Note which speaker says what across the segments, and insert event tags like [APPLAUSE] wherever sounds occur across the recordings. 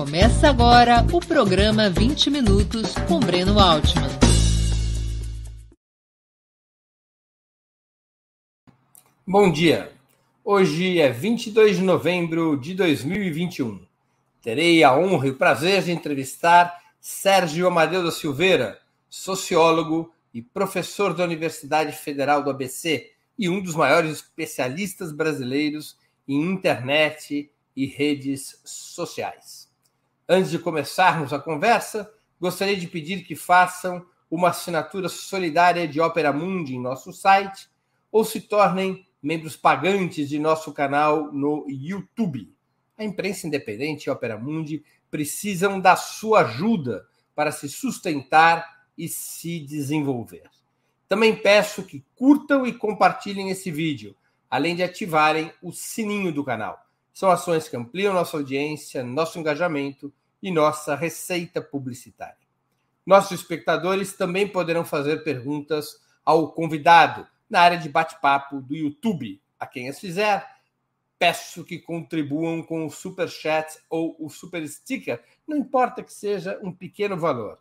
Speaker 1: Começa agora o programa 20 Minutos com Breno Altman.
Speaker 2: Bom dia. Hoje é 22 de novembro de 2021. Terei a honra e o prazer de entrevistar Sérgio Amadeu da Silveira, sociólogo e professor da Universidade Federal do ABC e um dos maiores especialistas brasileiros em internet e redes sociais. Antes de começarmos a conversa, gostaria de pedir que façam uma assinatura solidária de Opera Mundi em nosso site ou se tornem membros pagantes de nosso canal no YouTube. A imprensa independente e Opera Mundi precisam da sua ajuda para se sustentar e se desenvolver. Também peço que curtam e compartilhem esse vídeo, além de ativarem o sininho do canal. São ações que ampliam nossa audiência, nosso engajamento e nossa receita publicitária. Nossos espectadores também poderão fazer perguntas ao convidado na área de bate-papo do YouTube. A quem as fizer, peço que contribuam com o super chat ou o super sticker, não importa que seja um pequeno valor.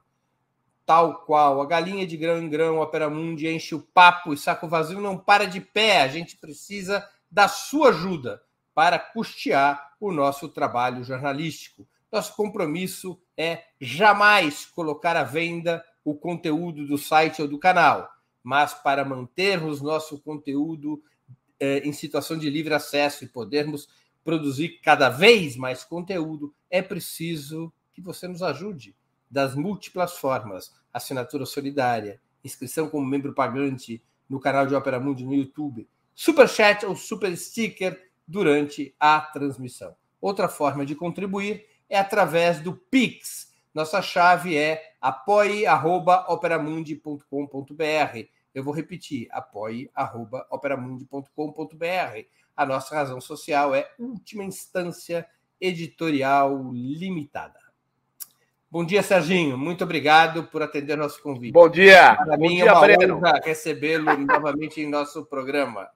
Speaker 2: Tal qual a galinha de grão em grão, Opera Mundi enche o papo e saco vazio não para de pé. A gente precisa da sua ajuda para custear o nosso trabalho jornalístico. Nosso compromisso é jamais colocar à venda o conteúdo do site ou do canal, mas para mantermos nosso conteúdo eh, em situação de livre acesso e podermos produzir cada vez mais conteúdo, é preciso que você nos ajude das múltiplas formas: assinatura solidária, inscrição como membro pagante no canal de Opera Mundi no YouTube, super chat ou super sticker durante a transmissão. Outra forma de contribuir é através do Pix. Nossa chave é apoie.operamundi.com.br. Eu vou repetir, apoie.operamundi.com.br. A nossa razão social é última instância editorial limitada. Bom dia, Serginho. Muito obrigado por atender nosso convite.
Speaker 3: Bom dia.
Speaker 2: Para
Speaker 3: Bom
Speaker 2: mim
Speaker 3: dia,
Speaker 2: é uma
Speaker 3: Breno.
Speaker 2: honra recebê-lo novamente em nosso programa.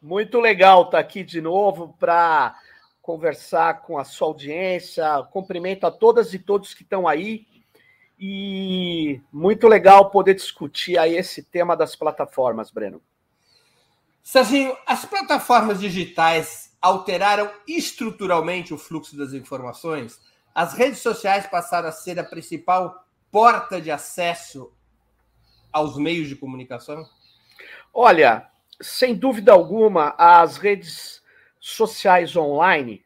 Speaker 3: Muito legal estar aqui de novo para conversar com a sua audiência. Cumprimento a todas e todos que estão aí. E muito legal poder discutir aí esse tema das plataformas, Breno.
Speaker 2: Serginho, as plataformas digitais alteraram estruturalmente o fluxo das informações? As redes sociais passaram a ser a principal porta de acesso aos meios de comunicação?
Speaker 3: Olha, sem dúvida alguma, as redes sociais online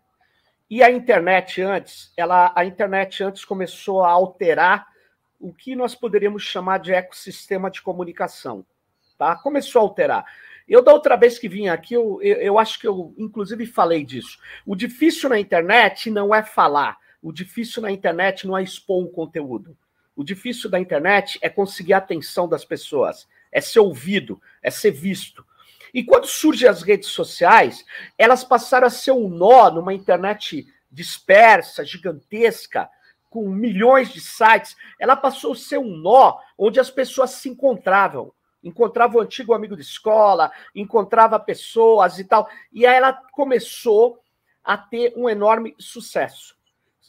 Speaker 3: e a internet antes, ela, a internet antes começou a alterar o que nós poderíamos chamar de ecossistema de comunicação, tá? Começou a alterar. Eu, da outra vez que vim aqui, eu, eu, eu acho que eu, inclusive, falei disso. O difícil na internet não é falar, o difícil na internet não é expor um conteúdo. O difícil da internet é conseguir a atenção das pessoas, é ser ouvido, é ser visto. E quando surgem as redes sociais, elas passaram a ser um nó numa internet dispersa, gigantesca, com milhões de sites. Ela passou a ser um nó onde as pessoas se encontravam. Encontrava o antigo amigo de escola, encontrava pessoas e tal. E aí ela começou a ter um enorme sucesso.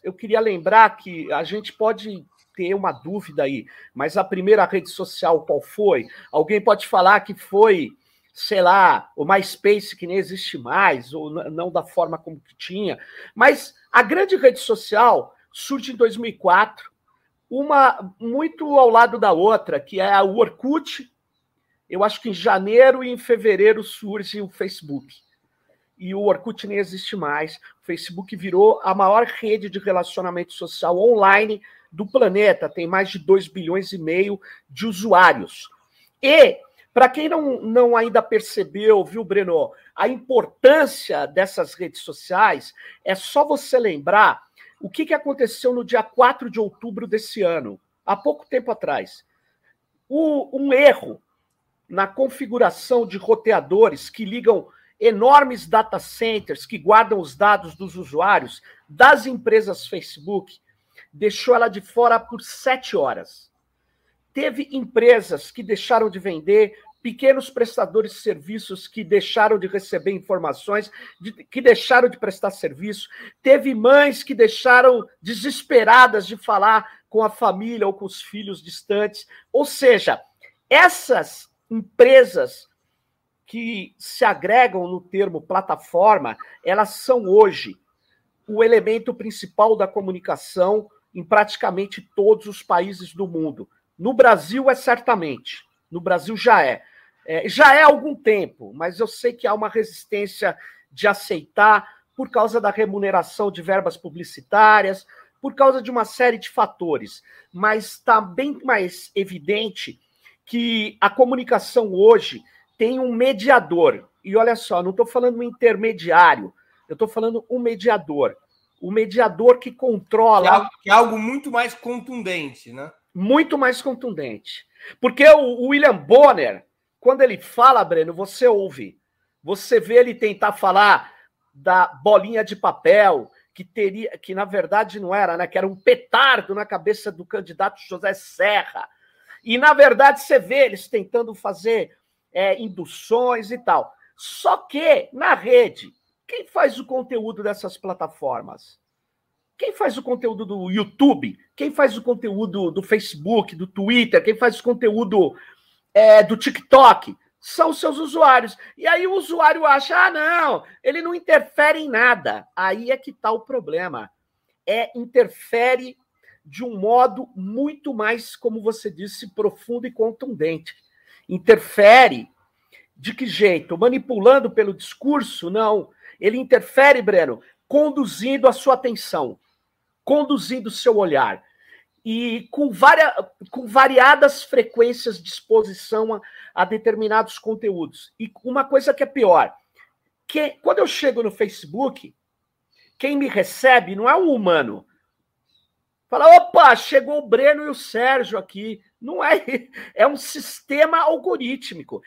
Speaker 3: Eu queria lembrar que a gente pode ter uma dúvida aí, mas a primeira rede social qual foi? Alguém pode falar que foi sei lá, o MySpace que nem existe mais, ou não da forma como que tinha. Mas a grande rede social surge em 2004, uma muito ao lado da outra, que é o Orkut. Eu acho que em janeiro e em fevereiro surge o Facebook. E o Orkut nem existe mais. O Facebook virou a maior rede de relacionamento social online do planeta, tem mais de 2 bilhões e meio de usuários. E para quem não, não ainda percebeu, viu, Breno, a importância dessas redes sociais, é só você lembrar o que, que aconteceu no dia 4 de outubro desse ano, há pouco tempo atrás. O, um erro na configuração de roteadores que ligam enormes data centers que guardam os dados dos usuários das empresas Facebook deixou ela de fora por sete horas. Teve empresas que deixaram de vender pequenos prestadores de serviços que deixaram de receber informações, de, que deixaram de prestar serviço, teve mães que deixaram desesperadas de falar com a família ou com os filhos distantes. Ou seja, essas empresas que se agregam no termo plataforma, elas são hoje o elemento principal da comunicação em praticamente todos os países do mundo. No Brasil é certamente, no Brasil já é. É. Já é há algum tempo, mas eu sei que há uma resistência de aceitar por causa da remuneração de verbas publicitárias, por causa de uma série de fatores. Mas está bem mais evidente que a comunicação hoje tem um mediador. E olha só, não estou falando um intermediário, eu estou falando um mediador. O mediador que controla. Que é,
Speaker 2: algo, que é algo muito mais contundente, né?
Speaker 3: Muito mais contundente. Porque o William Bonner, quando ele fala, Breno, você ouve. Você vê ele tentar falar da bolinha de papel, que teria, que na verdade não era, né? Que era um petardo na cabeça do candidato José Serra. E na verdade você vê eles tentando fazer é, induções e tal. Só que na rede, quem faz o conteúdo dessas plataformas? Quem faz o conteúdo do YouTube? Quem faz o conteúdo do Facebook, do Twitter? Quem faz o conteúdo é, do TikTok? São seus usuários. E aí o usuário acha: ah, não, ele não interfere em nada. Aí é que está o problema. É interfere de um modo muito mais, como você disse, profundo e contundente. Interfere de que jeito? Manipulando pelo discurso? Não. Ele interfere, Breno, conduzindo a sua atenção, conduzindo o seu olhar. E com, varia, com variadas frequências de exposição a, a determinados conteúdos. E uma coisa que é pior, que quando eu chego no Facebook, quem me recebe não é um humano. Fala, opa, chegou o Breno e o Sérgio aqui. Não é, [LAUGHS] é um sistema algorítmico.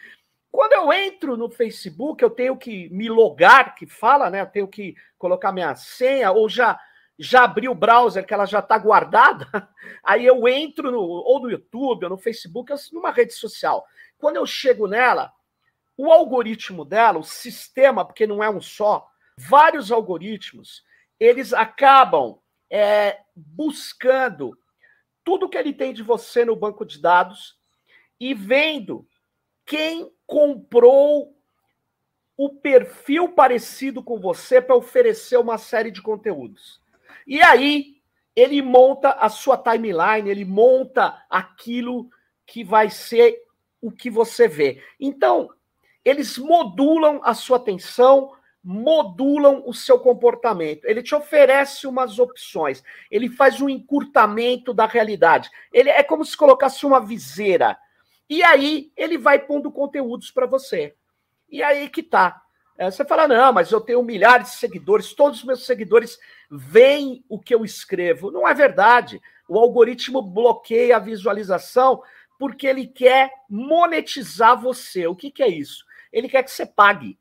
Speaker 3: Quando eu entro no Facebook, eu tenho que me logar, que fala, né? Eu tenho que colocar minha senha, ou já, já abri o browser, que ela já está guardada. [LAUGHS] Aí eu entro no, ou no YouTube, ou no Facebook, ou numa rede social. Quando eu chego nela, o algoritmo dela, o sistema, porque não é um só, vários algoritmos, eles acabam é, buscando tudo que ele tem de você no banco de dados e vendo quem comprou o perfil parecido com você para oferecer uma série de conteúdos. E aí ele monta a sua timeline, ele monta aquilo que vai ser o que você vê. Então, eles modulam a sua atenção, modulam o seu comportamento. Ele te oferece umas opções. Ele faz um encurtamento da realidade. Ele é como se colocasse uma viseira e aí ele vai pondo conteúdos para você. E aí que tá. É, você fala, não, mas eu tenho milhares de seguidores, todos os meus seguidores veem o que eu escrevo. Não é verdade. O algoritmo bloqueia a visualização porque ele quer monetizar você. O que, que é isso? Ele quer que você pague.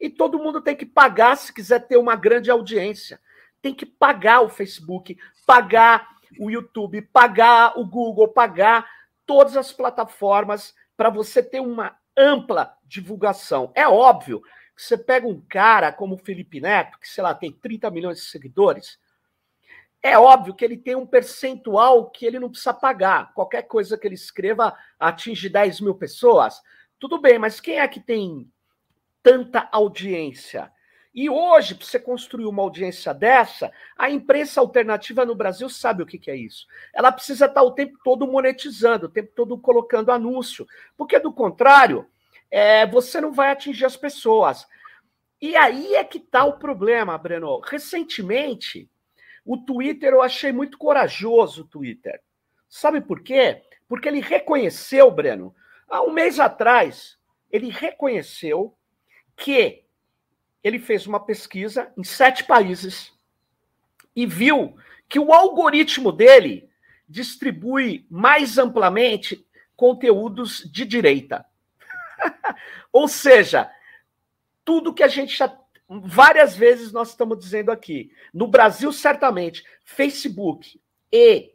Speaker 3: E todo mundo tem que pagar se quiser ter uma grande audiência. Tem que pagar o Facebook, pagar o YouTube, pagar o Google, pagar todas as plataformas para você ter uma ampla divulgação. É óbvio você pega um cara como o Felipe Neto, que, sei lá, tem 30 milhões de seguidores, é óbvio que ele tem um percentual que ele não precisa pagar. Qualquer coisa que ele escreva atinge 10 mil pessoas. Tudo bem, mas quem é que tem tanta audiência? E hoje, para você construir uma audiência dessa, a imprensa alternativa no Brasil sabe o que, que é isso. Ela precisa estar o tempo todo monetizando, o tempo todo colocando anúncio, porque do contrário, é, você não vai atingir as pessoas. E aí é que está o problema, Breno. Recentemente, o Twitter eu achei muito corajoso, o Twitter. Sabe por quê? Porque ele reconheceu, Breno, há um mês atrás, ele reconheceu que ele fez uma pesquisa em sete países e viu que o algoritmo dele distribui mais amplamente conteúdos de direita. [LAUGHS] Ou seja, tudo que a gente já várias vezes nós estamos dizendo aqui, no Brasil certamente, Facebook e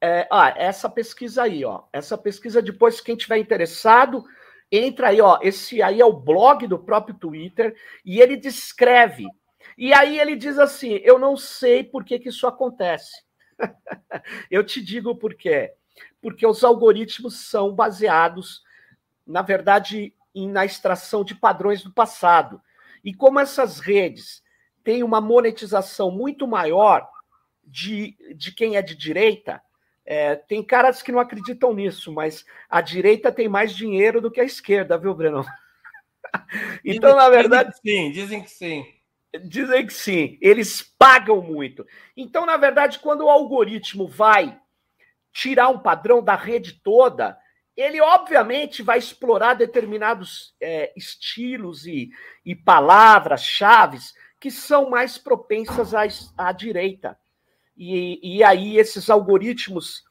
Speaker 3: é, ah, essa pesquisa aí, ó, essa pesquisa depois quem tiver interessado Entra aí, ó. Esse aí é o blog do próprio Twitter e ele descreve. E aí ele diz assim: Eu não sei por que, que isso acontece. [LAUGHS] Eu te digo por quê. Porque os algoritmos são baseados, na verdade, na extração de padrões do passado. E como essas redes têm uma monetização muito maior de, de quem é de direita, é, tem caras que não acreditam nisso, mas a direita tem mais dinheiro do que a esquerda, viu, Breno? [LAUGHS]
Speaker 2: então, na verdade. Sim, dizem que sim.
Speaker 3: Dizem que sim, eles pagam muito. Então, na verdade, quando o algoritmo vai tirar um padrão da rede toda, ele obviamente vai explorar determinados é, estilos e, e palavras-chave que são mais propensas à, à direita. E, e aí esses algoritmos,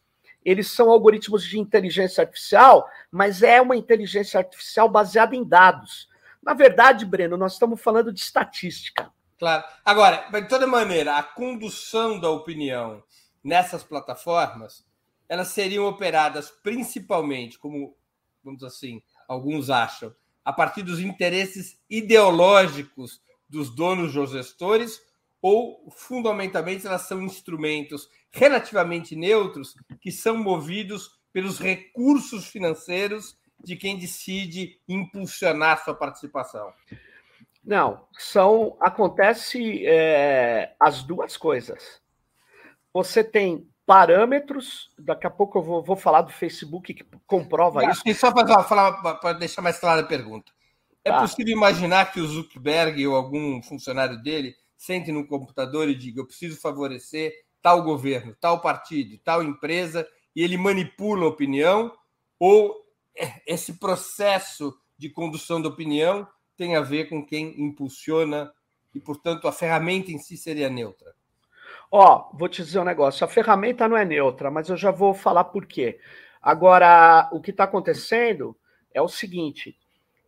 Speaker 3: eles são algoritmos de inteligência artificial, mas é uma inteligência artificial baseada em dados. Na verdade, Breno, nós estamos falando de estatística.
Speaker 2: Claro. Agora, de toda maneira, a condução da opinião nessas plataformas, elas seriam operadas principalmente, como, vamos assim, alguns acham, a partir dos interesses ideológicos dos donos dos gestores, ou fundamentalmente elas são instrumentos relativamente neutros que são movidos pelos recursos financeiros de quem decide impulsionar sua participação?
Speaker 3: Não, são acontece é, as duas coisas. Você tem parâmetros, daqui a pouco eu vou, vou falar do Facebook que comprova isso.
Speaker 2: E só para falar, para deixar mais clara a pergunta. É tá. possível imaginar que o Zuckerberg ou algum funcionário dele sente no computador e diga: eu preciso favorecer tal governo, tal partido, tal empresa, e ele manipula a opinião? Ou esse processo de condução da opinião tem a ver com quem impulsiona e, portanto, a ferramenta em si seria neutra?
Speaker 3: Ó, vou te dizer um negócio: a ferramenta não é neutra, mas eu já vou falar por quê. Agora, o que está acontecendo é o seguinte: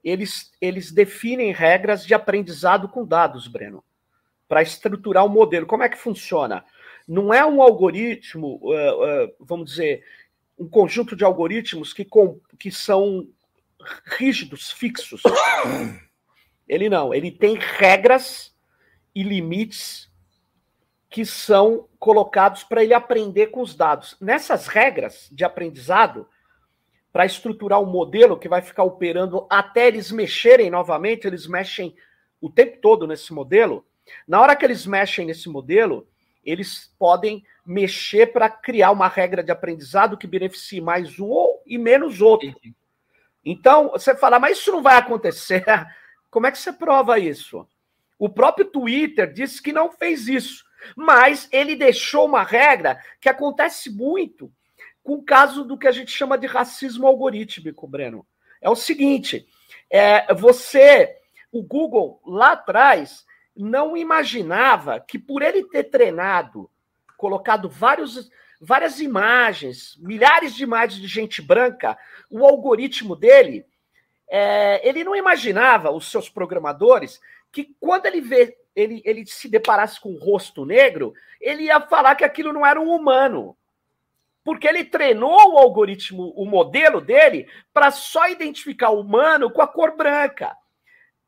Speaker 3: eles, eles definem regras de aprendizado com dados, Breno, para estruturar o modelo. Como é que funciona? Não é um algoritmo, uh, uh, vamos dizer, um conjunto de algoritmos que, com, que são rígidos, fixos. Ele não, ele tem regras e limites que são colocados para ele aprender com os dados. Nessas regras de aprendizado, para estruturar um modelo que vai ficar operando até eles mexerem novamente, eles mexem o tempo todo nesse modelo. Na hora que eles mexem nesse modelo, eles podem mexer para criar uma regra de aprendizado que beneficie mais um e menos outro. Então, você fala, mas isso não vai acontecer. [LAUGHS] Como é que você prova isso? O próprio Twitter disse que não fez isso, mas ele deixou uma regra que acontece muito com o caso do que a gente chama de racismo algorítmico, Breno. É o seguinte: é, você, o Google lá atrás, não imaginava que por ele ter treinado, colocado vários, várias imagens, milhares de imagens de gente branca, o algoritmo dele, é, ele não imaginava, os seus programadores, que quando ele vê, ele, ele se deparasse com um rosto negro, ele ia falar que aquilo não era um humano. Porque ele treinou o algoritmo, o modelo dele, para só identificar o humano com a cor branca.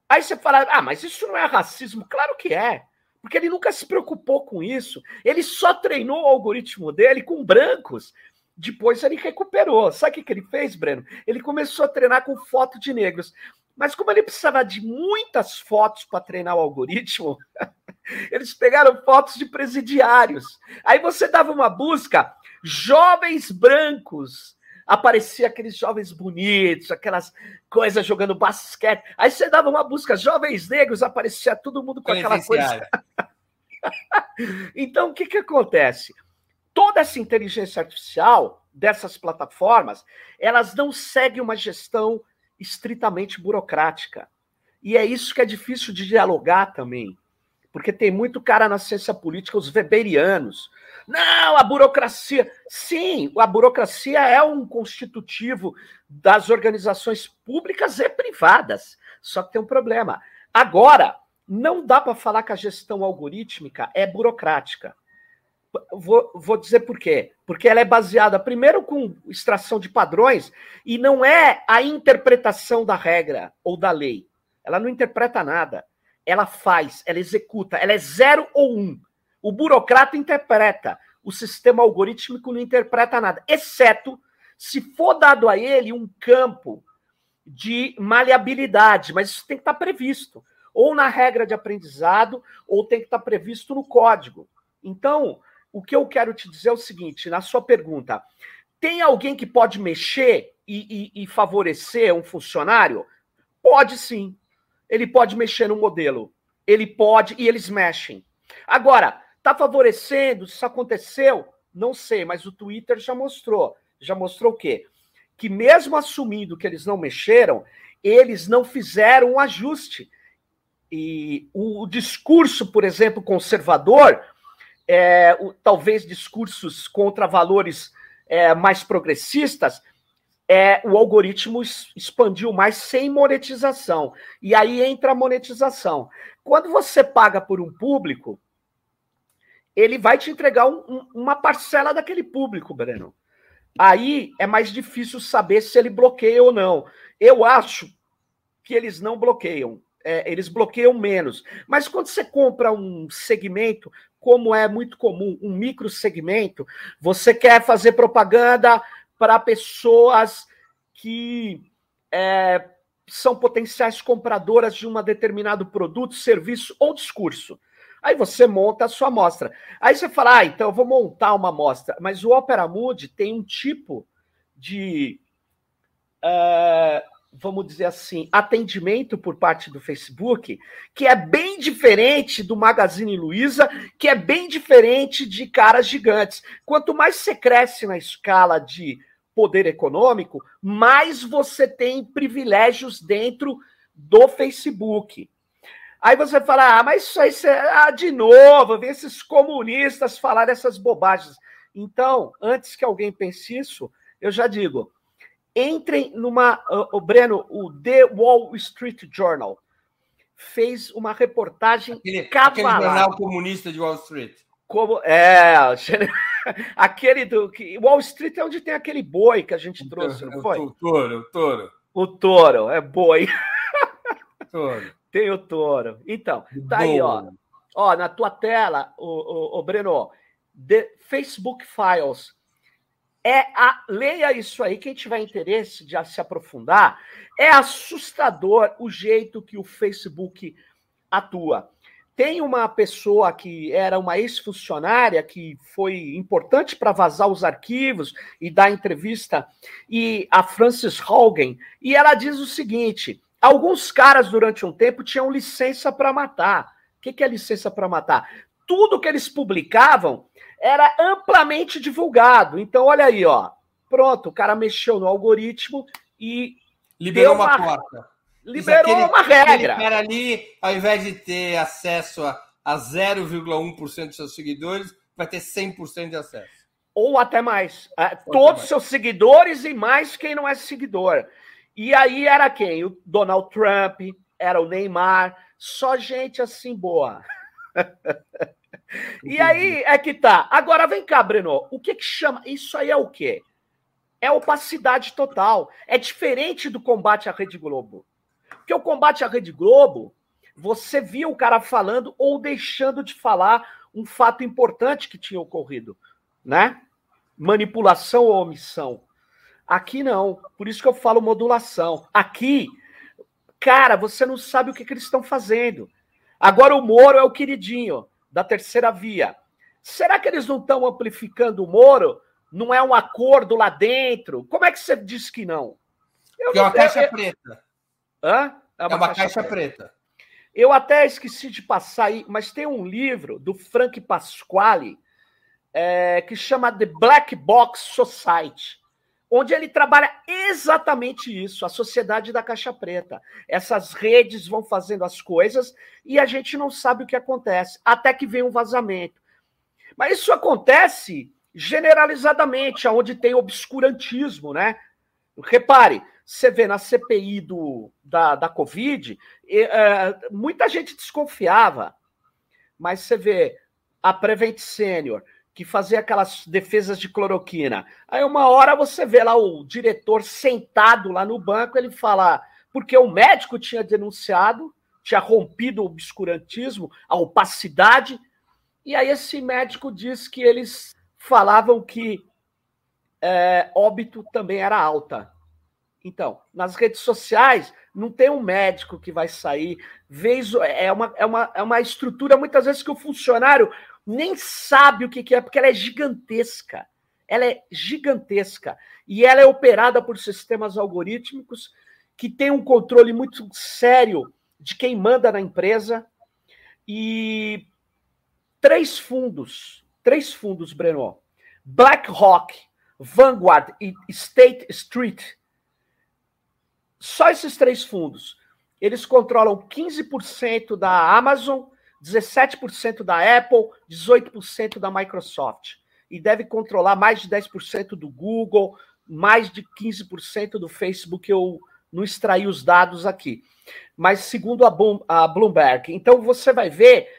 Speaker 3: Aí você fala, ah, mas isso não é racismo? Claro que é. Porque ele nunca se preocupou com isso. Ele só treinou o algoritmo dele com brancos. Depois ele recuperou. Sabe o que ele fez, Breno? Ele começou a treinar com foto de negros. Mas como ele precisava de muitas fotos para treinar o algoritmo, [LAUGHS] eles pegaram fotos de presidiários. Aí você dava uma busca, jovens brancos aparecia aqueles jovens bonitos, aquelas coisas jogando basquete. Aí você dava uma busca, jovens negros, aparecia todo mundo com aquela coisa. [LAUGHS] então, o que, que acontece? Toda essa inteligência artificial dessas plataformas, elas não seguem uma gestão estritamente burocrática. E é isso que é difícil de dialogar também. Porque tem muito cara na ciência política, os weberianos, não, a burocracia. Sim, a burocracia é um constitutivo das organizações públicas e privadas. Só que tem um problema. Agora, não dá para falar que a gestão algorítmica é burocrática. Vou, vou dizer por quê. Porque ela é baseada, primeiro, com extração de padrões, e não é a interpretação da regra ou da lei. Ela não interpreta nada. Ela faz, ela executa, ela é zero ou um. O burocrata interpreta, o sistema algorítmico não interpreta nada, exceto se for dado a ele um campo de maleabilidade, mas isso tem que estar previsto, ou na regra de aprendizado, ou tem que estar previsto no código. Então, o que eu quero te dizer é o seguinte: na sua pergunta, tem alguém que pode mexer e, e, e favorecer um funcionário? Pode sim. Ele pode mexer no modelo. Ele pode e eles mexem. Agora, está favorecendo? Isso aconteceu? Não sei, mas o Twitter já mostrou. Já mostrou o quê? Que mesmo assumindo que eles não mexeram, eles não fizeram um ajuste. E o discurso, por exemplo, conservador, é, o, talvez discursos contra valores é, mais progressistas, é, o algoritmo expandiu mais sem monetização. E aí entra a monetização. Quando você paga por um público, ele vai te entregar um, um, uma parcela daquele público, Breno. Aí é mais difícil saber se ele bloqueia ou não. Eu acho que eles não bloqueiam. É, eles bloqueiam menos. Mas quando você compra um segmento, como é muito comum, um micro segmento, você quer fazer propaganda para pessoas que é, são potenciais compradoras de um determinado produto, serviço ou discurso. Aí você monta a sua amostra. Aí você fala, ah, então eu vou montar uma amostra. Mas o Opera Mood tem um tipo de uh, vamos dizer assim, atendimento por parte do Facebook, que é bem diferente do Magazine Luiza, que é bem diferente de caras gigantes. Quanto mais você cresce na escala de poder econômico, mais você tem privilégios dentro do Facebook. Aí você fala, ah, mas isso aí, ah, de novo, vem esses comunistas falar essas bobagens. Então, antes que alguém pense isso, eu já digo, Entrem numa. O Breno, o The Wall Street Journal fez uma reportagem
Speaker 2: aquele, aquele jornal comunista de Wall Street.
Speaker 3: Como é [LAUGHS] aquele do que Wall Street é onde tem aquele boi que a gente trouxe, não foi?
Speaker 2: O touro, o touro.
Speaker 3: O touro é boi. [LAUGHS] Touro. Tem o touro. Então, tá aí, ó. Ó, na tua tela, o, o, o Breno, The Facebook Files é a, leia isso aí, quem tiver interesse de se aprofundar, é assustador o jeito que o Facebook atua. Tem uma pessoa que era uma ex-funcionária que foi importante para vazar os arquivos e dar entrevista, e a Frances Haugen, e ela diz o seguinte: alguns caras durante um tempo tinham licença para matar. O que, que é licença para matar? Tudo que eles publicavam era amplamente divulgado. Então, olha aí, ó. Pronto, o cara mexeu no algoritmo e.
Speaker 2: Liberou uma, uma porta.
Speaker 3: Liberou aquele, uma regra.
Speaker 2: Aquele cara ali, ao invés de ter acesso a, a 0,1% dos seus seguidores, vai ter 100% de acesso.
Speaker 3: Ou até mais. É, todos os seus seguidores e mais quem não é seguidor. E aí era quem? O Donald Trump, era o Neymar, só gente assim boa. [LAUGHS] E aí é que tá. Agora vem cá, Breno. O que que chama? Isso aí é o quê? É opacidade total. É diferente do combate à Rede Globo. Porque o combate à Rede Globo, você via o cara falando ou deixando de falar um fato importante que tinha ocorrido, né? Manipulação ou omissão. Aqui não. Por isso que eu falo modulação. Aqui, cara, você não sabe o que, que eles estão fazendo. Agora o Moro é o queridinho da terceira via. Será que eles não estão amplificando o Moro? Não é um acordo lá dentro? Como é que você diz que não?
Speaker 2: Eu é uma caixa eu... preta.
Speaker 3: Hã?
Speaker 2: É uma, é uma caixa, caixa preta. preta.
Speaker 3: Eu até esqueci de passar aí, mas tem um livro do Frank Pasquale é, que chama The Black Box Society onde ele trabalha exatamente isso, a sociedade da caixa preta. Essas redes vão fazendo as coisas e a gente não sabe o que acontece, até que vem um vazamento. Mas isso acontece generalizadamente, onde tem obscurantismo, né? Repare, você vê na CPI do, da, da Covid, é, muita gente desconfiava, mas você vê a Prevent Senior, que fazia aquelas defesas de cloroquina. Aí uma hora você vê lá o diretor sentado lá no banco, ele fala, porque o médico tinha denunciado, tinha rompido o obscurantismo, a opacidade, e aí esse médico diz que eles falavam que é, óbito também era alta. Então, nas redes sociais, não tem um médico que vai sair. Vez, é, uma, é, uma, é uma estrutura, muitas vezes, que o funcionário nem sabe o que, é, porque ela é gigantesca. Ela é gigantesca. E ela é operada por sistemas algorítmicos que têm um controle muito sério de quem manda na empresa. E três fundos, três fundos, Breno, BlackRock, Vanguard e State Street, só esses três fundos, eles controlam 15% da Amazon, 17% da Apple, 18% da Microsoft. E deve controlar mais de 10% do Google, mais de 15% do Facebook. Eu não extraí os dados aqui. Mas segundo a Bloomberg. Então você vai ver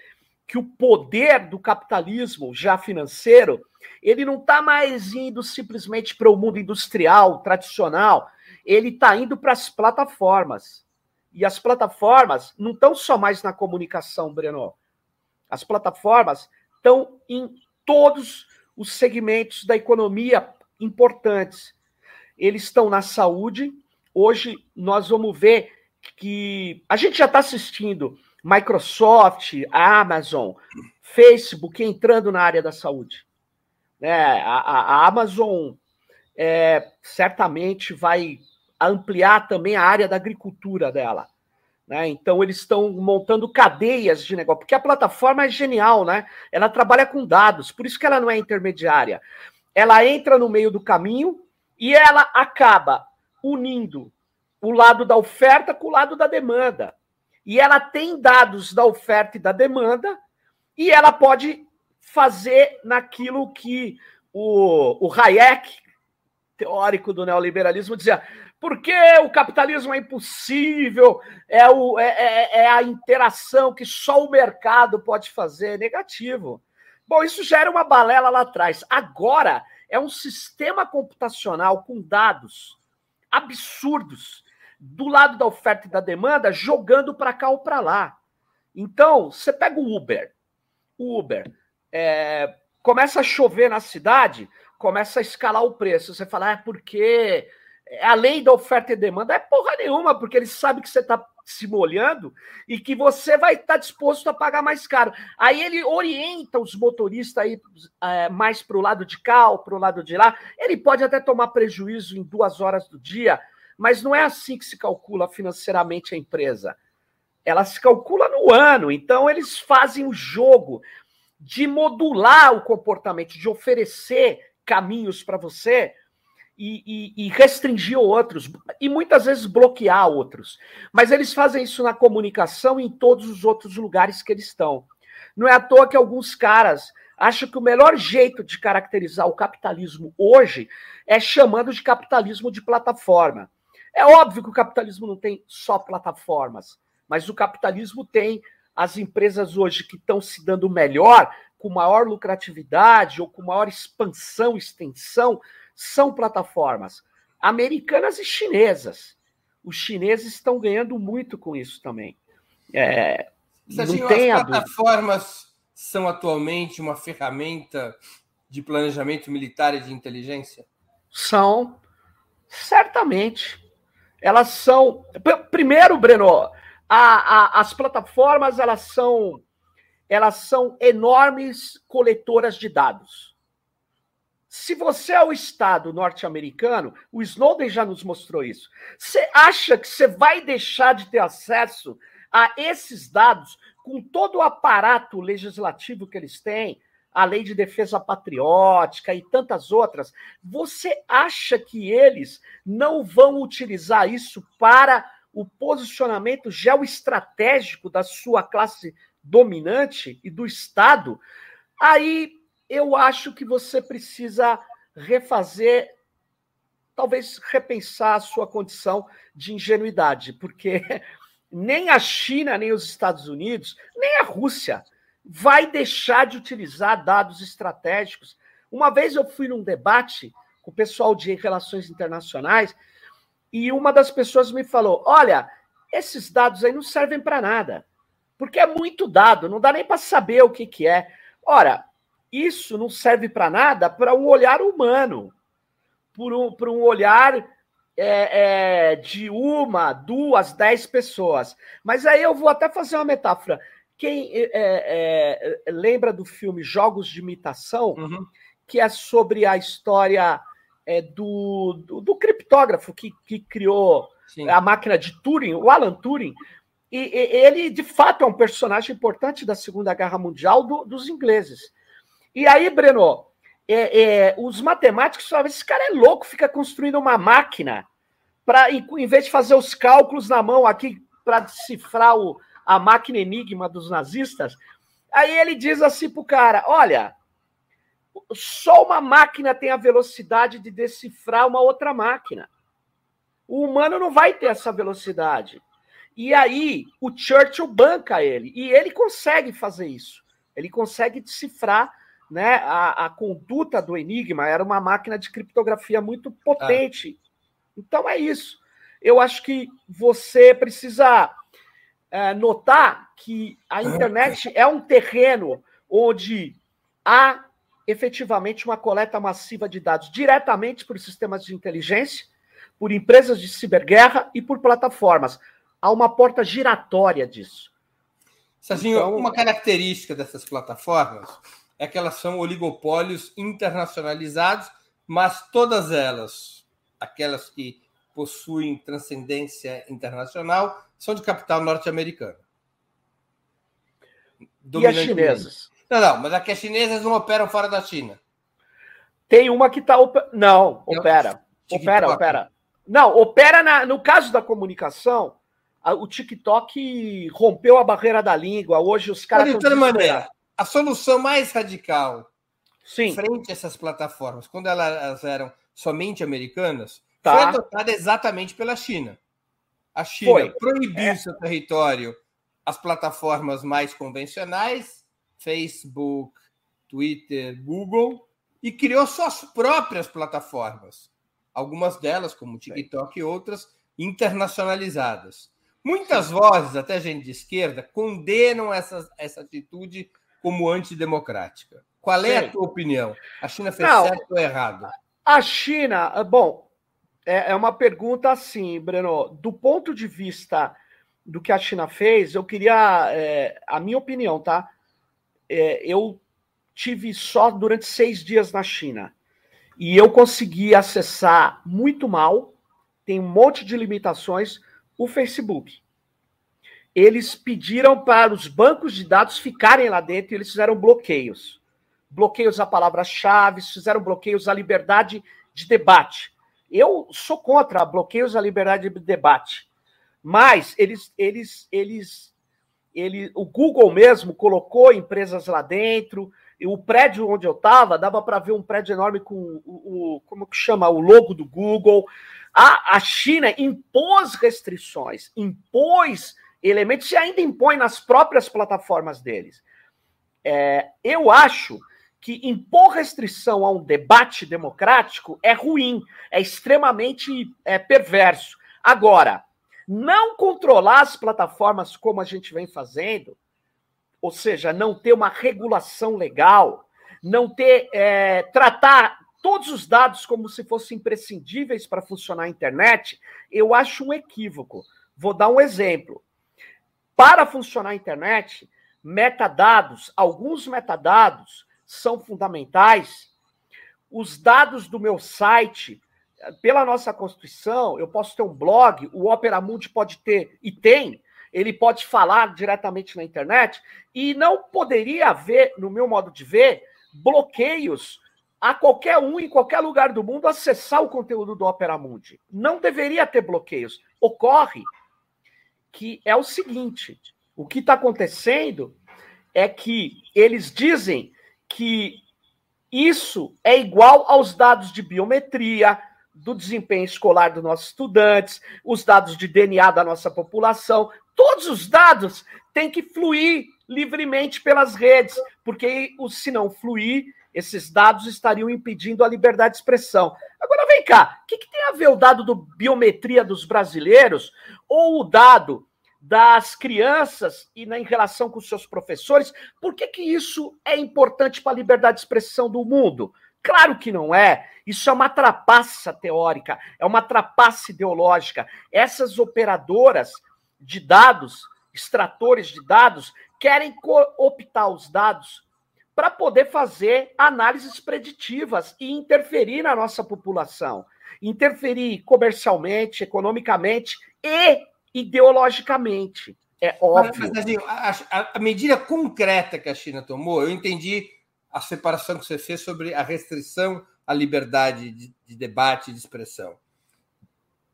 Speaker 3: que o poder do capitalismo já financeiro, ele não está mais indo simplesmente para o mundo industrial, tradicional, ele está indo para as plataformas. E as plataformas não estão só mais na comunicação, Breno. As plataformas estão em todos os segmentos da economia importantes. Eles estão na saúde. Hoje nós vamos ver que a gente já está assistindo Microsoft, Amazon, Facebook entrando na área da saúde. É, a, a Amazon é, certamente vai ampliar também a área da agricultura dela. Né? Então, eles estão montando cadeias de negócio, porque a plataforma é genial, né? Ela trabalha com dados, por isso que ela não é intermediária. Ela entra no meio do caminho e ela acaba unindo o lado da oferta com o lado da demanda. E ela tem dados da oferta e da demanda, e ela pode fazer naquilo que o, o Hayek, teórico do neoliberalismo, dizia: porque o capitalismo é impossível, é, o, é, é, é a interação que só o mercado pode fazer. Negativo. Bom, isso já era uma balela lá atrás. Agora é um sistema computacional com dados absurdos do lado da oferta e da demanda, jogando para cá ou para lá. Então, você pega o Uber. O Uber é, começa a chover na cidade, começa a escalar o preço. Você fala, é porque a lei da oferta e demanda é porra nenhuma, porque ele sabe que você está se molhando e que você vai estar tá disposto a pagar mais caro. Aí ele orienta os motoristas aí é, mais para o lado de cá para o lado de lá. Ele pode até tomar prejuízo em duas horas do dia, mas não é assim que se calcula financeiramente a empresa. Ela se calcula no ano, então eles fazem o jogo de modular o comportamento, de oferecer caminhos para você e, e, e, restringir outros, e muitas vezes bloquear outros. Mas eles fazem isso na comunicação e em todos os outros lugares que eles estão. Não é à toa que alguns caras acham que o melhor jeito de caracterizar o capitalismo hoje é chamando de capitalismo de plataforma. É óbvio que o capitalismo não tem só plataformas, mas o capitalismo tem as empresas hoje que estão se dando melhor, com maior lucratividade ou com maior expansão, extensão, são plataformas americanas e chinesas. Os chineses estão ganhando muito com isso também. É,
Speaker 2: não tem as plataformas são atualmente uma ferramenta de planejamento militar e de inteligência?
Speaker 3: São, certamente. Elas são. Primeiro, Breno, a, a, as plataformas elas são elas são enormes coletoras de dados. Se você é o Estado norte-americano, o Snowden já nos mostrou isso. Você acha que você vai deixar de ter acesso a esses dados com todo o aparato legislativo que eles têm, a lei de defesa patriótica e tantas outras? Você acha que eles não vão utilizar isso para o posicionamento geoestratégico da sua classe dominante e do Estado? Aí eu acho que você precisa refazer, talvez repensar a sua condição de ingenuidade, porque [LAUGHS] nem a China, nem os Estados Unidos, nem a Rússia vai deixar de utilizar dados estratégicos. Uma vez eu fui num debate com o pessoal de relações internacionais e uma das pessoas me falou: Olha, esses dados aí não servem para nada, porque é muito dado, não dá nem para saber o que, que é. Ora, isso não serve para nada para um olhar humano, por um, por um olhar é, é, de uma, duas, dez pessoas. Mas aí eu vou até fazer uma metáfora. Quem é, é, é lembra do filme Jogos de Imitação, uhum. que é sobre a história é, do, do, do, criptógrafo que, que criou Sim. a máquina de Turing, o Alan Turing, e, e, ele de fato é um personagem importante da Segunda Guerra Mundial do, dos ingleses. E aí, Breno, é, é, os matemáticos falavam: esse cara é louco, fica construindo uma máquina para, em vez de fazer os cálculos na mão aqui para decifrar o, a máquina enigma dos nazistas. Aí ele diz assim pro cara: olha, só uma máquina tem a velocidade de decifrar uma outra máquina. O humano não vai ter essa velocidade. E aí o Churchill banca ele. E ele consegue fazer isso. Ele consegue decifrar né, a, a conduta do Enigma. Era uma máquina de criptografia muito potente. Então é isso. Eu acho que você precisa é, notar que a internet é um terreno onde há efetivamente uma coleta massiva de dados diretamente por sistemas de inteligência, por empresas de ciberguerra e por plataformas. Há uma porta giratória disso.
Speaker 2: Serginho, então, uma característica dessas plataformas é que elas são oligopólios internacionalizados, mas todas elas, aquelas que possuem transcendência internacional, são de capital norte-americano.
Speaker 3: E as chinesas?
Speaker 2: Não, não, mas aqui as chinesas não operam fora da China.
Speaker 3: Tem uma que está. Op... Não, opera. Opera, opera. Não, opera na... no caso da comunicação. O TikTok rompeu a barreira da língua. Hoje os caras.
Speaker 2: De toda maneira, a solução mais radical Sim. frente a essas plataformas, quando elas eram somente americanas, tá. foi adotada exatamente pela China. A China foi. proibiu é. seu território as plataformas mais convencionais Facebook, Twitter, Google, e criou suas próprias plataformas. Algumas delas, como TikTok e outras, internacionalizadas. Muitas vozes, até gente de esquerda, condenam essa, essa atitude como antidemocrática. Qual é Sim. a tua opinião? A China fez Não, certo ou errado?
Speaker 3: A China, bom, é, é uma pergunta assim, Breno. Do ponto de vista do que a China fez, eu queria. É, a minha opinião, tá? é, eu tive só durante seis dias na China e eu consegui acessar muito mal, tem um monte de limitações, o Facebook. Eles pediram para os bancos de dados ficarem lá dentro e eles fizeram bloqueios. Bloqueios a palavras-chave, fizeram bloqueios à liberdade de debate. Eu sou contra bloqueios à liberdade de debate. Mas eles, eles, eles ele, o Google mesmo colocou empresas lá dentro. E o prédio onde eu estava, dava para ver um prédio enorme com o, o, como que chama, o logo do Google. A, a China impôs restrições, impôs elementos e ainda impõe nas próprias plataformas deles. É, eu acho que impor restrição a um debate democrático é ruim, é extremamente é, perverso. Agora, não controlar as plataformas como a gente vem fazendo, ou seja, não ter uma regulação legal, não ter é, tratar todos os dados como se fossem imprescindíveis para funcionar a internet, eu acho um equívoco. Vou dar um exemplo. Para funcionar a internet, metadados, alguns metadados são fundamentais. Os dados do meu site pela nossa Constituição, eu posso ter um blog, o Opera Mundi pode ter, e tem, ele pode falar diretamente na internet, e não poderia haver, no meu modo de ver, bloqueios a qualquer um em qualquer lugar do mundo acessar o conteúdo do Opera Mundi. Não deveria ter bloqueios. Ocorre que é o seguinte: o que está acontecendo é que eles dizem que isso é igual aos dados de biometria, do desempenho escolar dos nossos estudantes, os dados de DNA da nossa população, todos os dados têm que fluir livremente pelas redes, porque se não fluir, esses dados estariam impedindo a liberdade de expressão. Agora vem cá, o que, que, tem a ver o dado do biometria dos brasileiros ou o dado das crianças e na, em relação com seus professores? Por que, que isso é importante para a liberdade de expressão do mundo? Claro que não é. Isso é uma trapaça teórica, é uma trapaça ideológica. Essas operadoras de dados, extratores de dados, querem cooptar os dados para poder fazer análises preditivas e interferir na nossa população. Interferir comercialmente, economicamente e ideologicamente. É óbvio. Mas, mas
Speaker 2: assim, a, a, medida concreta que a China tomou, eu entendi a separação que você fez sobre a restrição à liberdade de, de debate e de expressão.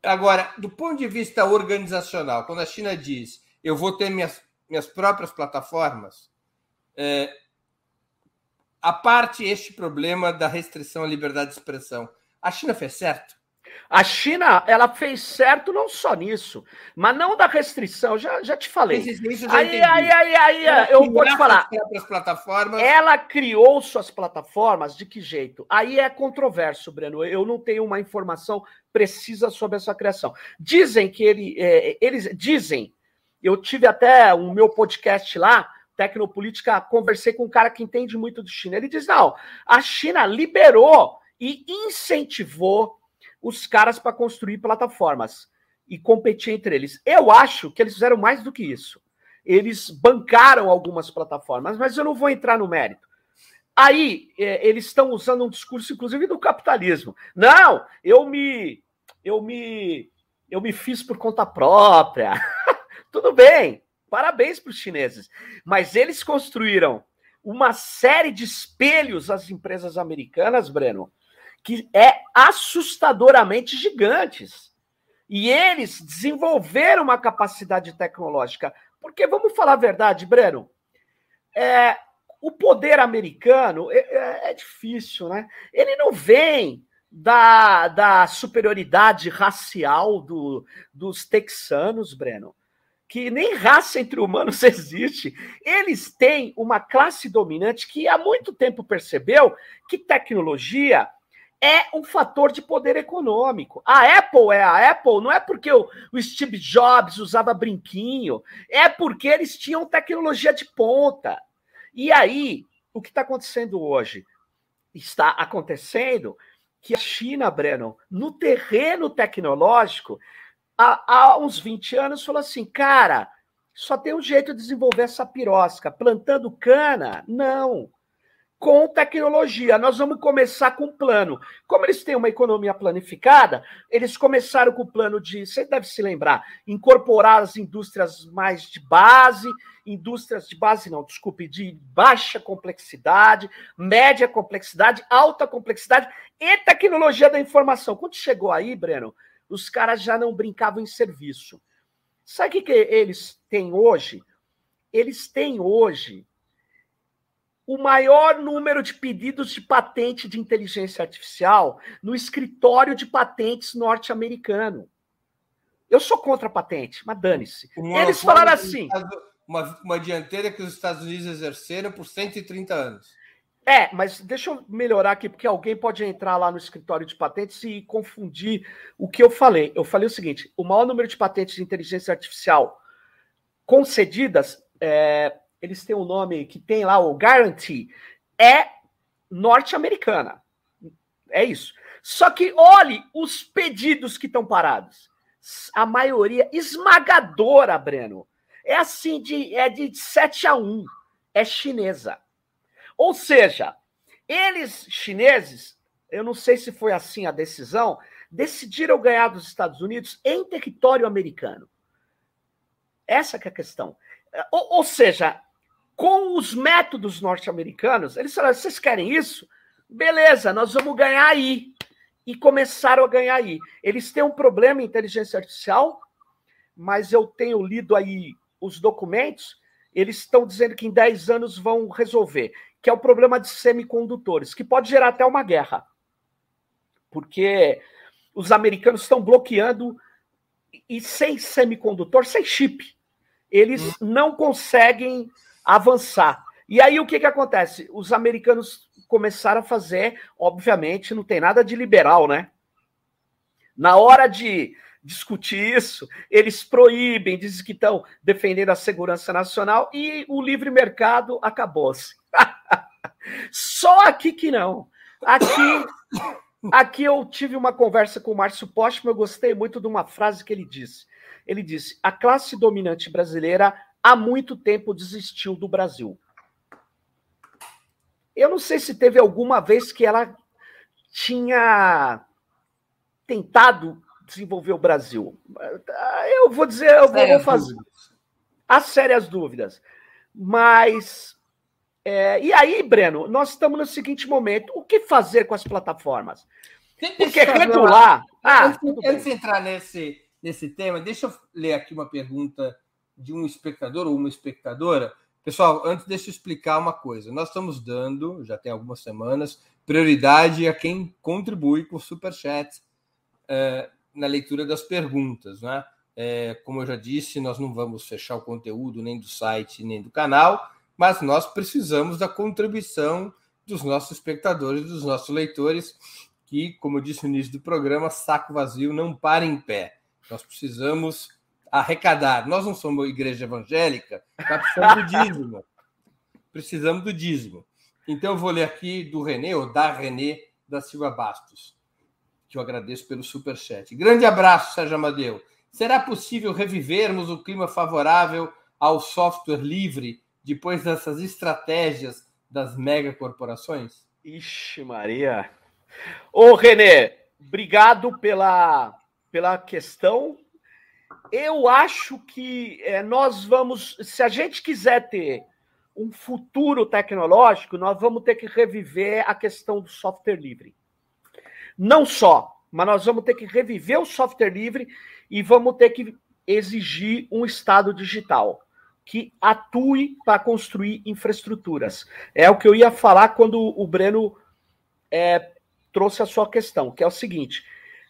Speaker 2: Agora, do ponto de vista organizacional, quando a China diz eu vou ter minhas, minhas próprias plataformas, é, a parte este problema da restrição à liberdade de expressão, a China fez certo?
Speaker 3: A China, ela fez certo não só nisso, mas não da restrição, já, já te falei.
Speaker 2: Isso, já
Speaker 3: aí, aí, aí, aí, aí eu vou te falar.
Speaker 2: Plataformas.
Speaker 3: Ela criou suas plataformas de que jeito? Aí é controverso, Breno. Eu não tenho uma informação precisa sobre essa criação. Dizem que ele, é, eles dizem, eu tive até o meu podcast lá, Tecnopolítica, conversei com um cara que entende muito de China. Ele diz: não, a China liberou e incentivou os caras para construir plataformas e competir entre eles. Eu acho que eles fizeram mais do que isso. Eles bancaram algumas plataformas, mas eu não vou entrar no mérito. Aí é, eles estão usando um discurso, inclusive, do capitalismo. Não, eu me, eu me, eu me fiz por conta própria. [LAUGHS] Tudo bem, Parabéns para os chineses. Mas eles construíram uma série de espelhos às empresas americanas, Breno, que é assustadoramente gigantes. E eles desenvolveram uma capacidade tecnológica. Porque, vamos falar a verdade, Breno, é, o poder americano é, é, é difícil, né? Ele não vem da, da superioridade racial do, dos texanos, Breno que nem raça entre humanos [LAUGHS] existe. Eles têm uma classe dominante que há muito tempo percebeu que tecnologia é um fator de poder econômico. A Apple é a Apple não é porque o, Steve Jobs usava brinquinho, é porque eles tinham tecnologia de ponta. E aí, o que está acontecendo hoje? Está acontecendo que a China, Breno, no terreno tecnológico, há, há uns 20 anos, falou assim: cara, só tem um jeito de desenvolver essa pirosca. Plantando cana? Não. Com tecnologia. Nós vamos começar com um plano. Como eles têm uma economia planificada, eles começaram com o plano de, você deve se lembrar, incorporar as indústrias mais de base, indústrias de base, não, desculpe, de baixa complexidade, média complexidade, alta complexidade e tecnologia da informação. Quando chegou aí, Breno, os caras já não brincavam em serviço. Sabe o que, eles têm hoje? Eles têm hoje o maior número de pedidos de patente de inteligência artificial no escritório de patentes norte-americano. Eu sou contra a patente, mas dane-se. Eles falaram assim.
Speaker 2: Uma, uma dianteira que os Estados Unidos exerceram por 130 anos.
Speaker 3: É, mas deixa eu melhorar aqui, porque alguém pode entrar lá no escritório de patentes e confundir o que eu falei. Eu falei o seguinte: o maior número de patentes de inteligência artificial concedidas, é, eles têm um nome que tem lá, o Guarantee, é norte-americana. É isso. Só que olhe os pedidos que estão parados. A maioria esmagadora, Breno. É assim, de, é de 7 a 1. É chinesa. Ou seja, eles chineses, eu não sei se foi assim a decisão, decidiram ganhar dos Estados Unidos em território americano. Essa é a questão. Ou, ou seja, com os métodos norte-americanos, eles falaram: vocês querem isso? Beleza, nós vamos ganhar aí. E começaram a ganhar aí. Eles têm um problema em inteligência artificial, mas eu tenho lido aí os documentos, eles estão dizendo que em 10 anos vão resolver que é o problema de semicondutores, que pode gerar até uma guerra. Porque os americanos estão bloqueando e sem semicondutor, sem chip, eles hum. não conseguem avançar. E aí o que, que acontece? Os americanos começaram a fazer, obviamente, não tem nada de liberal, né? Na hora de discutir isso, eles proíbem, dizem que estão defendendo a segurança nacional e o livre mercado acabou-se. [LAUGHS] Só aqui que não. Aqui, aqui eu tive uma conversa com o Márcio Postman, eu gostei muito de uma frase que ele disse. Ele disse: a classe dominante brasileira há muito tempo desistiu do Brasil. Eu não sei se teve alguma vez que ela tinha tentado desenvolver o Brasil. Eu vou dizer, eu vou, fazer as sérias dúvidas. Mas é, e aí, Breno, nós estamos no seguinte momento: o que fazer com as plataformas?
Speaker 2: Porque regular. Ah, antes, antes de entrar nesse, nesse tema, deixa eu ler aqui uma pergunta de um espectador ou uma espectadora. Pessoal, antes deixa eu explicar uma coisa. Nós estamos dando, já tem algumas semanas, prioridade a quem contribui com o Superchat é, na leitura das perguntas. Né? É, como eu já disse, nós não vamos fechar o conteúdo nem do site, nem do canal, mas nós precisamos da contribuição dos nossos espectadores, dos nossos leitores, que, como eu disse no início do programa, saco vazio não para em pé. Nós precisamos arrecadar. Nós não somos igreja evangélica, tá precisamos do dízimo. Precisamos do dízimo. Então eu vou ler aqui do Renê, ou da Renê da Silva Bastos, que eu agradeço pelo superchat. Grande abraço, Sérgio Amadeu. Será possível revivermos o clima favorável ao software livre depois dessas estratégias das megacorporações?
Speaker 3: Ixi, Maria. Ô, Renê, obrigado pela, pela questão. Eu acho que é, nós vamos, se a gente quiser ter um futuro tecnológico, nós vamos ter que reviver a questão do software livre. Não só, mas nós vamos ter que reviver o software livre e vamos ter que exigir um Estado digital que atue para construir infraestruturas. É o que eu ia falar quando o Breno é, trouxe a sua questão, que é o seguinte: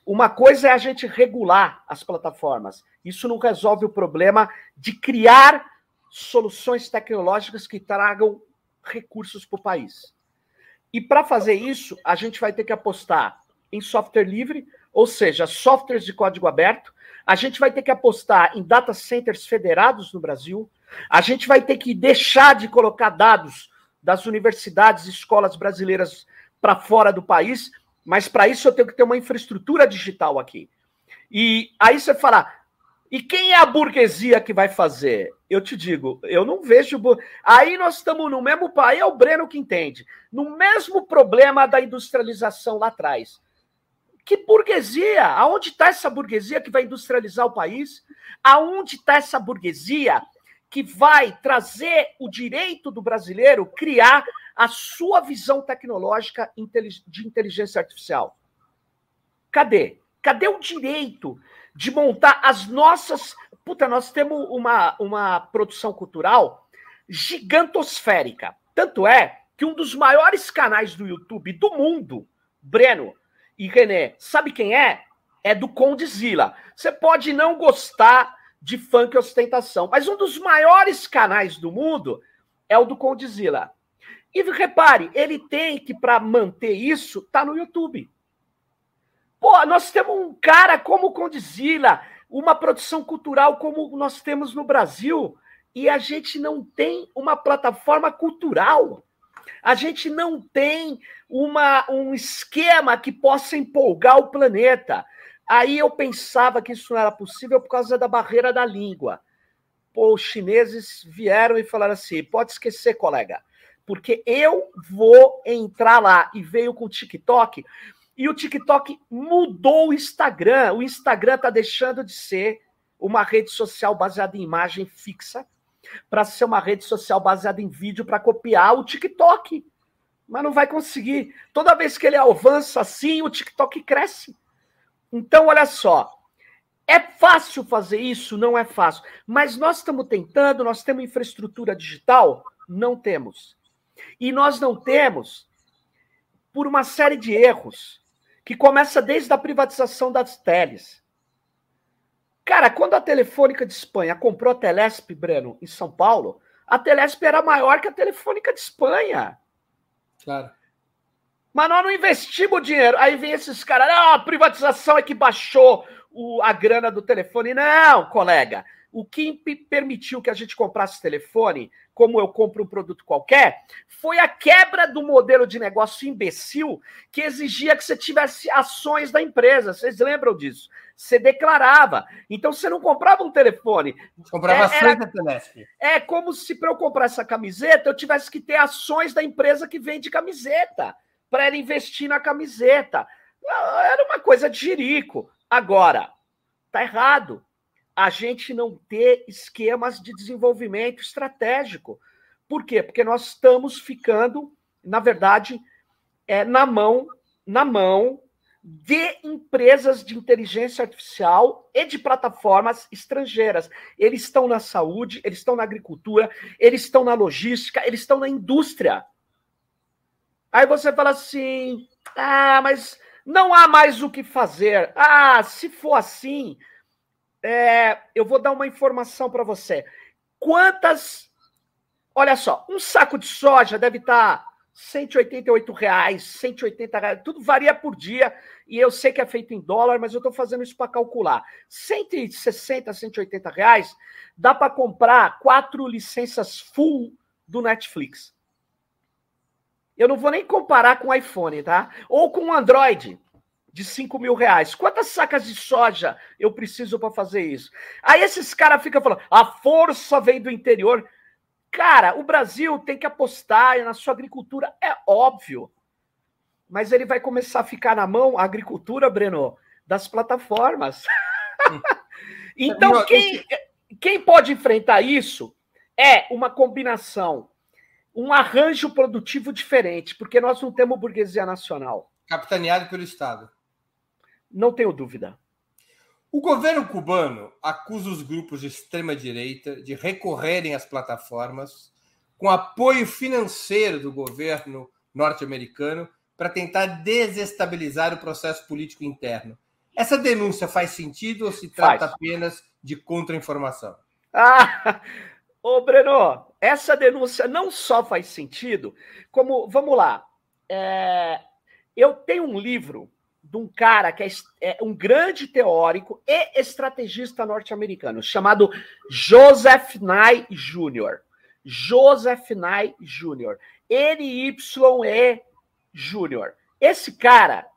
Speaker 3: uma coisa é a gente regular as plataformas. Isso não resolve o problema de criar soluções tecnológicas que tragam recursos para o país. E para fazer isso, a gente vai ter que apostar em software livre, ou seja, softwares de código aberto. A gente vai ter que apostar em data centers federados no Brasil. A gente vai ter que deixar de colocar dados das universidades e escolas brasileiras para fora do país, mas para isso eu tenho que ter uma infraestrutura digital aqui. E aí você fala, e quem é a burguesia que vai fazer? Eu te digo, eu não vejo. Aí nós estamos no mesmo país, é o Breno que entende, no mesmo problema da industrialização lá atrás. Que burguesia? Aonde está essa burguesia que vai industrializar o país? Aonde está essa burguesia que vai trazer o direito do brasileiro criar a sua visão tecnológica de inteligência artificial. Cadê? Cadê o direito de montar as nossas. Puta, nós temos uma, uma produção cultural gigantosférica. Tanto é que um dos maiores canais do YouTube do mundo, Breno e René, sabe quem é? É do Condzilla. Você pode não gostar de funk e ostentação. Mas um dos maiores canais do mundo é o do Condzilla. E repare, ele tem que, para manter isso, tá no YouTube. Pô, nós temos um cara como o Condzilla, uma produção cultural como nós temos no Brasil, e a gente não tem uma plataforma cultural. A gente não tem uma, um esquema que possa empolgar o planeta. Aí eu pensava que isso não era possível por causa da barreira da língua. Pô, os chineses vieram e falaram assim: pode esquecer, colega, porque eu vou entrar lá. E veio com o TikTok. E o TikTok mudou o Instagram. O Instagram está deixando de ser uma rede social baseada em imagem fixa para ser uma rede social baseada em vídeo para copiar o TikTok. Mas não vai conseguir. Toda vez que ele avança assim, o TikTok cresce. Então, olha só. É fácil fazer isso? Não é fácil. Mas nós estamos tentando, nós temos infraestrutura digital? Não temos. E nós não temos por uma série de erros, que começa desde a privatização das teles. Cara, quando a Telefônica de Espanha comprou a Telesp, Breno, em São Paulo, A Telesp era maior que a Telefônica de Espanha.
Speaker 2: Claro.
Speaker 3: Mas nós não investimos dinheiro. Aí vem esses caras, ah, a privatização é que baixou o, a grana do telefone. Não, colega. O que permitiu que a gente comprasse telefone, como eu compro um produto qualquer, foi a quebra do modelo de negócio imbecil que exigia que você tivesse ações da empresa. Vocês lembram disso? Você declarava. Então você não comprava um telefone.
Speaker 2: Comprava é, ações da Telesp.
Speaker 3: É como se para eu comprar essa camiseta eu tivesse que ter ações da empresa que vende camiseta para ela investir na camiseta. Era uma coisa de jirico. Agora, tá errado a gente não ter esquemas de desenvolvimento estratégico. Por quê? Porque nós estamos ficando, na verdade, é, na mão, na mão de empresas de inteligência artificial e de plataformas estrangeiras. Eles estão na saúde, eles estão na agricultura, eles estão na logística, eles estão na indústria. Aí você fala assim: ah, mas não há mais o que fazer. Ah, se for assim, é, eu vou dar uma informação para você. Quantas. Olha só, um saco de soja deve estar tá 188 reais, 180 reais, tudo varia por dia, e eu sei que é feito em dólar, mas eu estou fazendo isso para calcular. 160, 180 reais dá para comprar quatro licenças full do Netflix. Eu não vou nem comparar com o iPhone, tá? Ou com o Android de 5 mil reais. Quantas sacas de soja eu preciso para fazer isso? Aí esses caras ficam falando, a força vem do interior. Cara, o Brasil tem que apostar na sua agricultura, é óbvio. Mas ele vai começar a ficar na mão, a agricultura, Breno, das plataformas. [LAUGHS] então, quem, quem pode enfrentar isso é uma combinação, um arranjo produtivo diferente, porque nós não temos burguesia nacional.
Speaker 2: Capitaneado pelo Estado.
Speaker 3: Não tenho dúvida.
Speaker 2: O governo cubano acusa os grupos de extrema-direita de recorrerem às plataformas com apoio financeiro do governo norte-americano para tentar desestabilizar o processo político interno. Essa denúncia faz sentido ou se trata faz. apenas de contra-informação?
Speaker 3: Ah, [LAUGHS] ô Breno, essa denúncia não só faz sentido, como, vamos lá, é, eu tenho um livro de um cara que é, é um grande teórico e estrategista norte-americano, chamado Joseph Nye Jr. Joseph Nye Jr. N-Y-E Jr. Esse cara,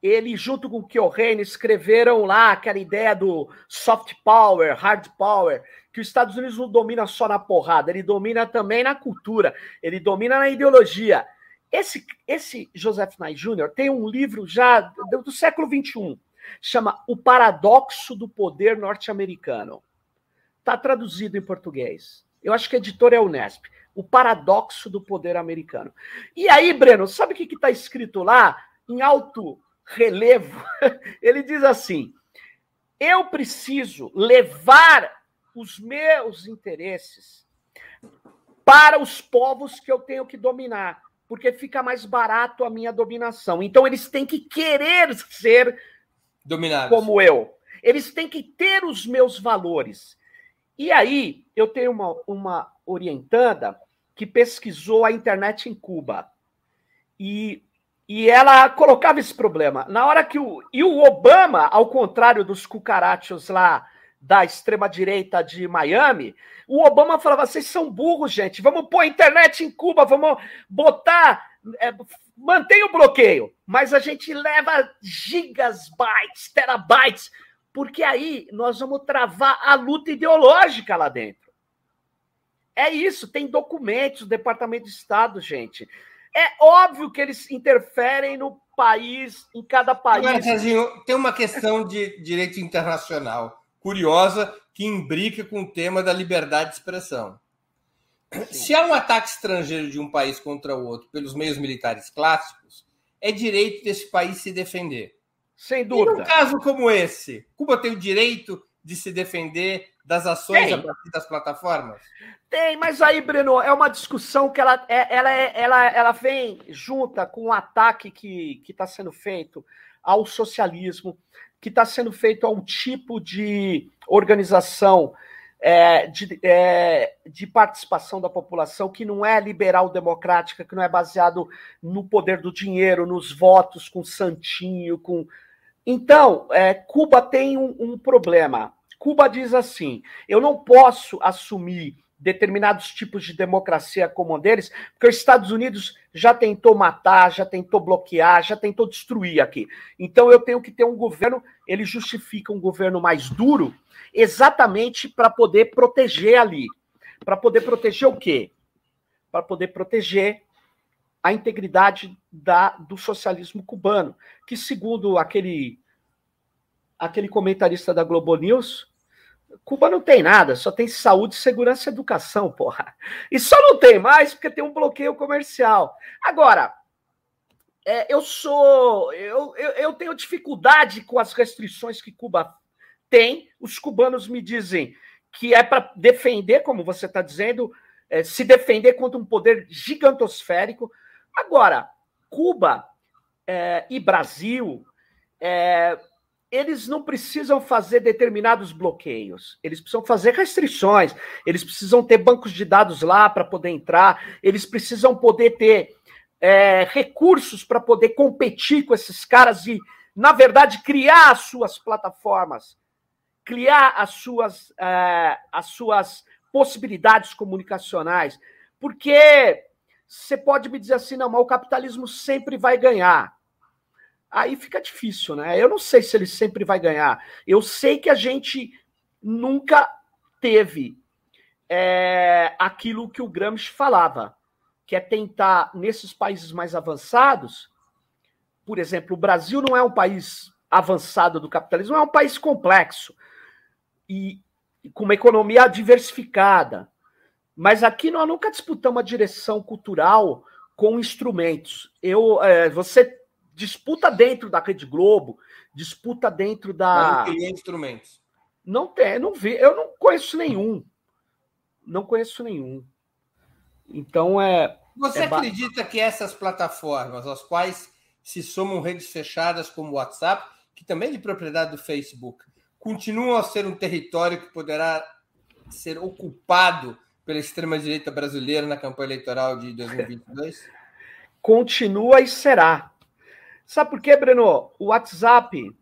Speaker 3: ele junto com o Keohane escreveram lá aquela ideia do soft power, hard power, que os Estados Unidos não domina só na porrada, ele domina também na cultura, ele domina na ideologia. Esse, esse Joseph Nye Jr. tem um livro já do, do século XXI, chama O Paradoxo do Poder Norte-Americano. Está traduzido em português. Eu acho que a editora é a Unesp. O Paradoxo do Poder Americano. E aí, Breno, sabe o que está escrito lá? Em alto relevo, [LAUGHS] ele diz assim: eu preciso levar os meus interesses para os povos que eu tenho que dominar porque fica mais barato a minha dominação. Então eles têm que querer ser
Speaker 2: dominados
Speaker 3: como eu. Eles têm que ter os meus valores. E aí eu tenho uma, uma orientanda que pesquisou a internet em Cuba. E, e ela colocava esse problema. Na hora que o. E o Obama, ao contrário dos cucarachos lá da extrema-direita de Miami, o Obama falava: vocês são burros, gente, vamos pôr a internet em Cuba, vamos botar. É, mantém o bloqueio, mas a gente leva gigas, bytes, terabytes, porque aí nós vamos travar a luta ideológica lá dentro. É isso, tem documentos, Departamento de Estado, gente. É óbvio que eles interferem no país, em cada país. Agora,
Speaker 2: Serginho, tem uma questão de direito internacional curiosa que imbrica com o tema da liberdade de expressão. Sim. Se há um ataque estrangeiro de um país contra o outro pelos meios militares clássicos, é direito desse país se defender.
Speaker 3: Sem dúvida.
Speaker 2: E num caso como esse, Cuba tem o direito de se defender das ações tem. a partir das plataformas?
Speaker 3: Tem, mas aí, Breno, é uma discussão que ela, é, ela, é, ela, ela vem junta com o ataque que está sendo feito ao socialismo, que está sendo feito um tipo de organização é, de, é, de, participação da população que não é liberal democrática, que não é baseado no poder do dinheiro, nos votos, com santinho, com. Então, é, Cuba tem um, um problema. Cuba diz assim: eu não posso assumir determinados tipos de democracia como um deles, porque os Estados Unidos já tentou matar, já tentou bloquear, já tentou destruir aqui. Então eu tenho que ter um governo, ele justifica um governo mais duro, exatamente para poder proteger ali. Para poder proteger o quê? Para poder proteger a integridade da, do socialismo cubano, que segundo aquele aquele comentarista da Globo News, Cuba não tem nada, só tem saúde, segurança e educação, porra. E só não tem mais porque tem um bloqueio comercial. Agora, é, eu sou. Eu, eu, eu, tenho dificuldade com as restrições que Cuba tem. Os cubanos me dizem que é para defender, como você está dizendo, é, se defender contra um poder gigantosférico. Agora, Cuba é, e Brasil é, eles não precisam fazer determinados bloqueios, eles precisam fazer restrições, eles precisam ter bancos de dados lá para poder entrar, eles precisam poder ter é, recursos para poder competir com esses caras e, na verdade, criar as suas plataformas, criar as suas, é, as suas possibilidades comunicacionais, porque você pode me dizer assim, não, mas o capitalismo sempre vai ganhar aí fica difícil, né? Eu não sei se ele sempre vai ganhar. Eu sei que a gente nunca teve é, aquilo que o Gramsci falava, que é tentar, nesses países mais avançados, por exemplo, o Brasil não é um país avançado do capitalismo, é um país complexo e, e com uma economia diversificada. Mas aqui nós nunca disputamos a direção cultural com instrumentos. Eu, é, você disputa dentro da Rede Globo, disputa dentro da. Mas
Speaker 2: não tem instrumentos.
Speaker 3: Não tem, não vi, eu não conheço nenhum. Não conheço nenhum. Então é.
Speaker 2: Você
Speaker 3: é
Speaker 2: acredita que essas plataformas, às quais se somam redes fechadas como o WhatsApp, que também é de propriedade do Facebook, continuam a ser um território que poderá ser ocupado pela extrema-direita brasileira na campanha eleitoral de 2022?
Speaker 3: Continua e será. Sabe por quê, Breno? O WhatsApp,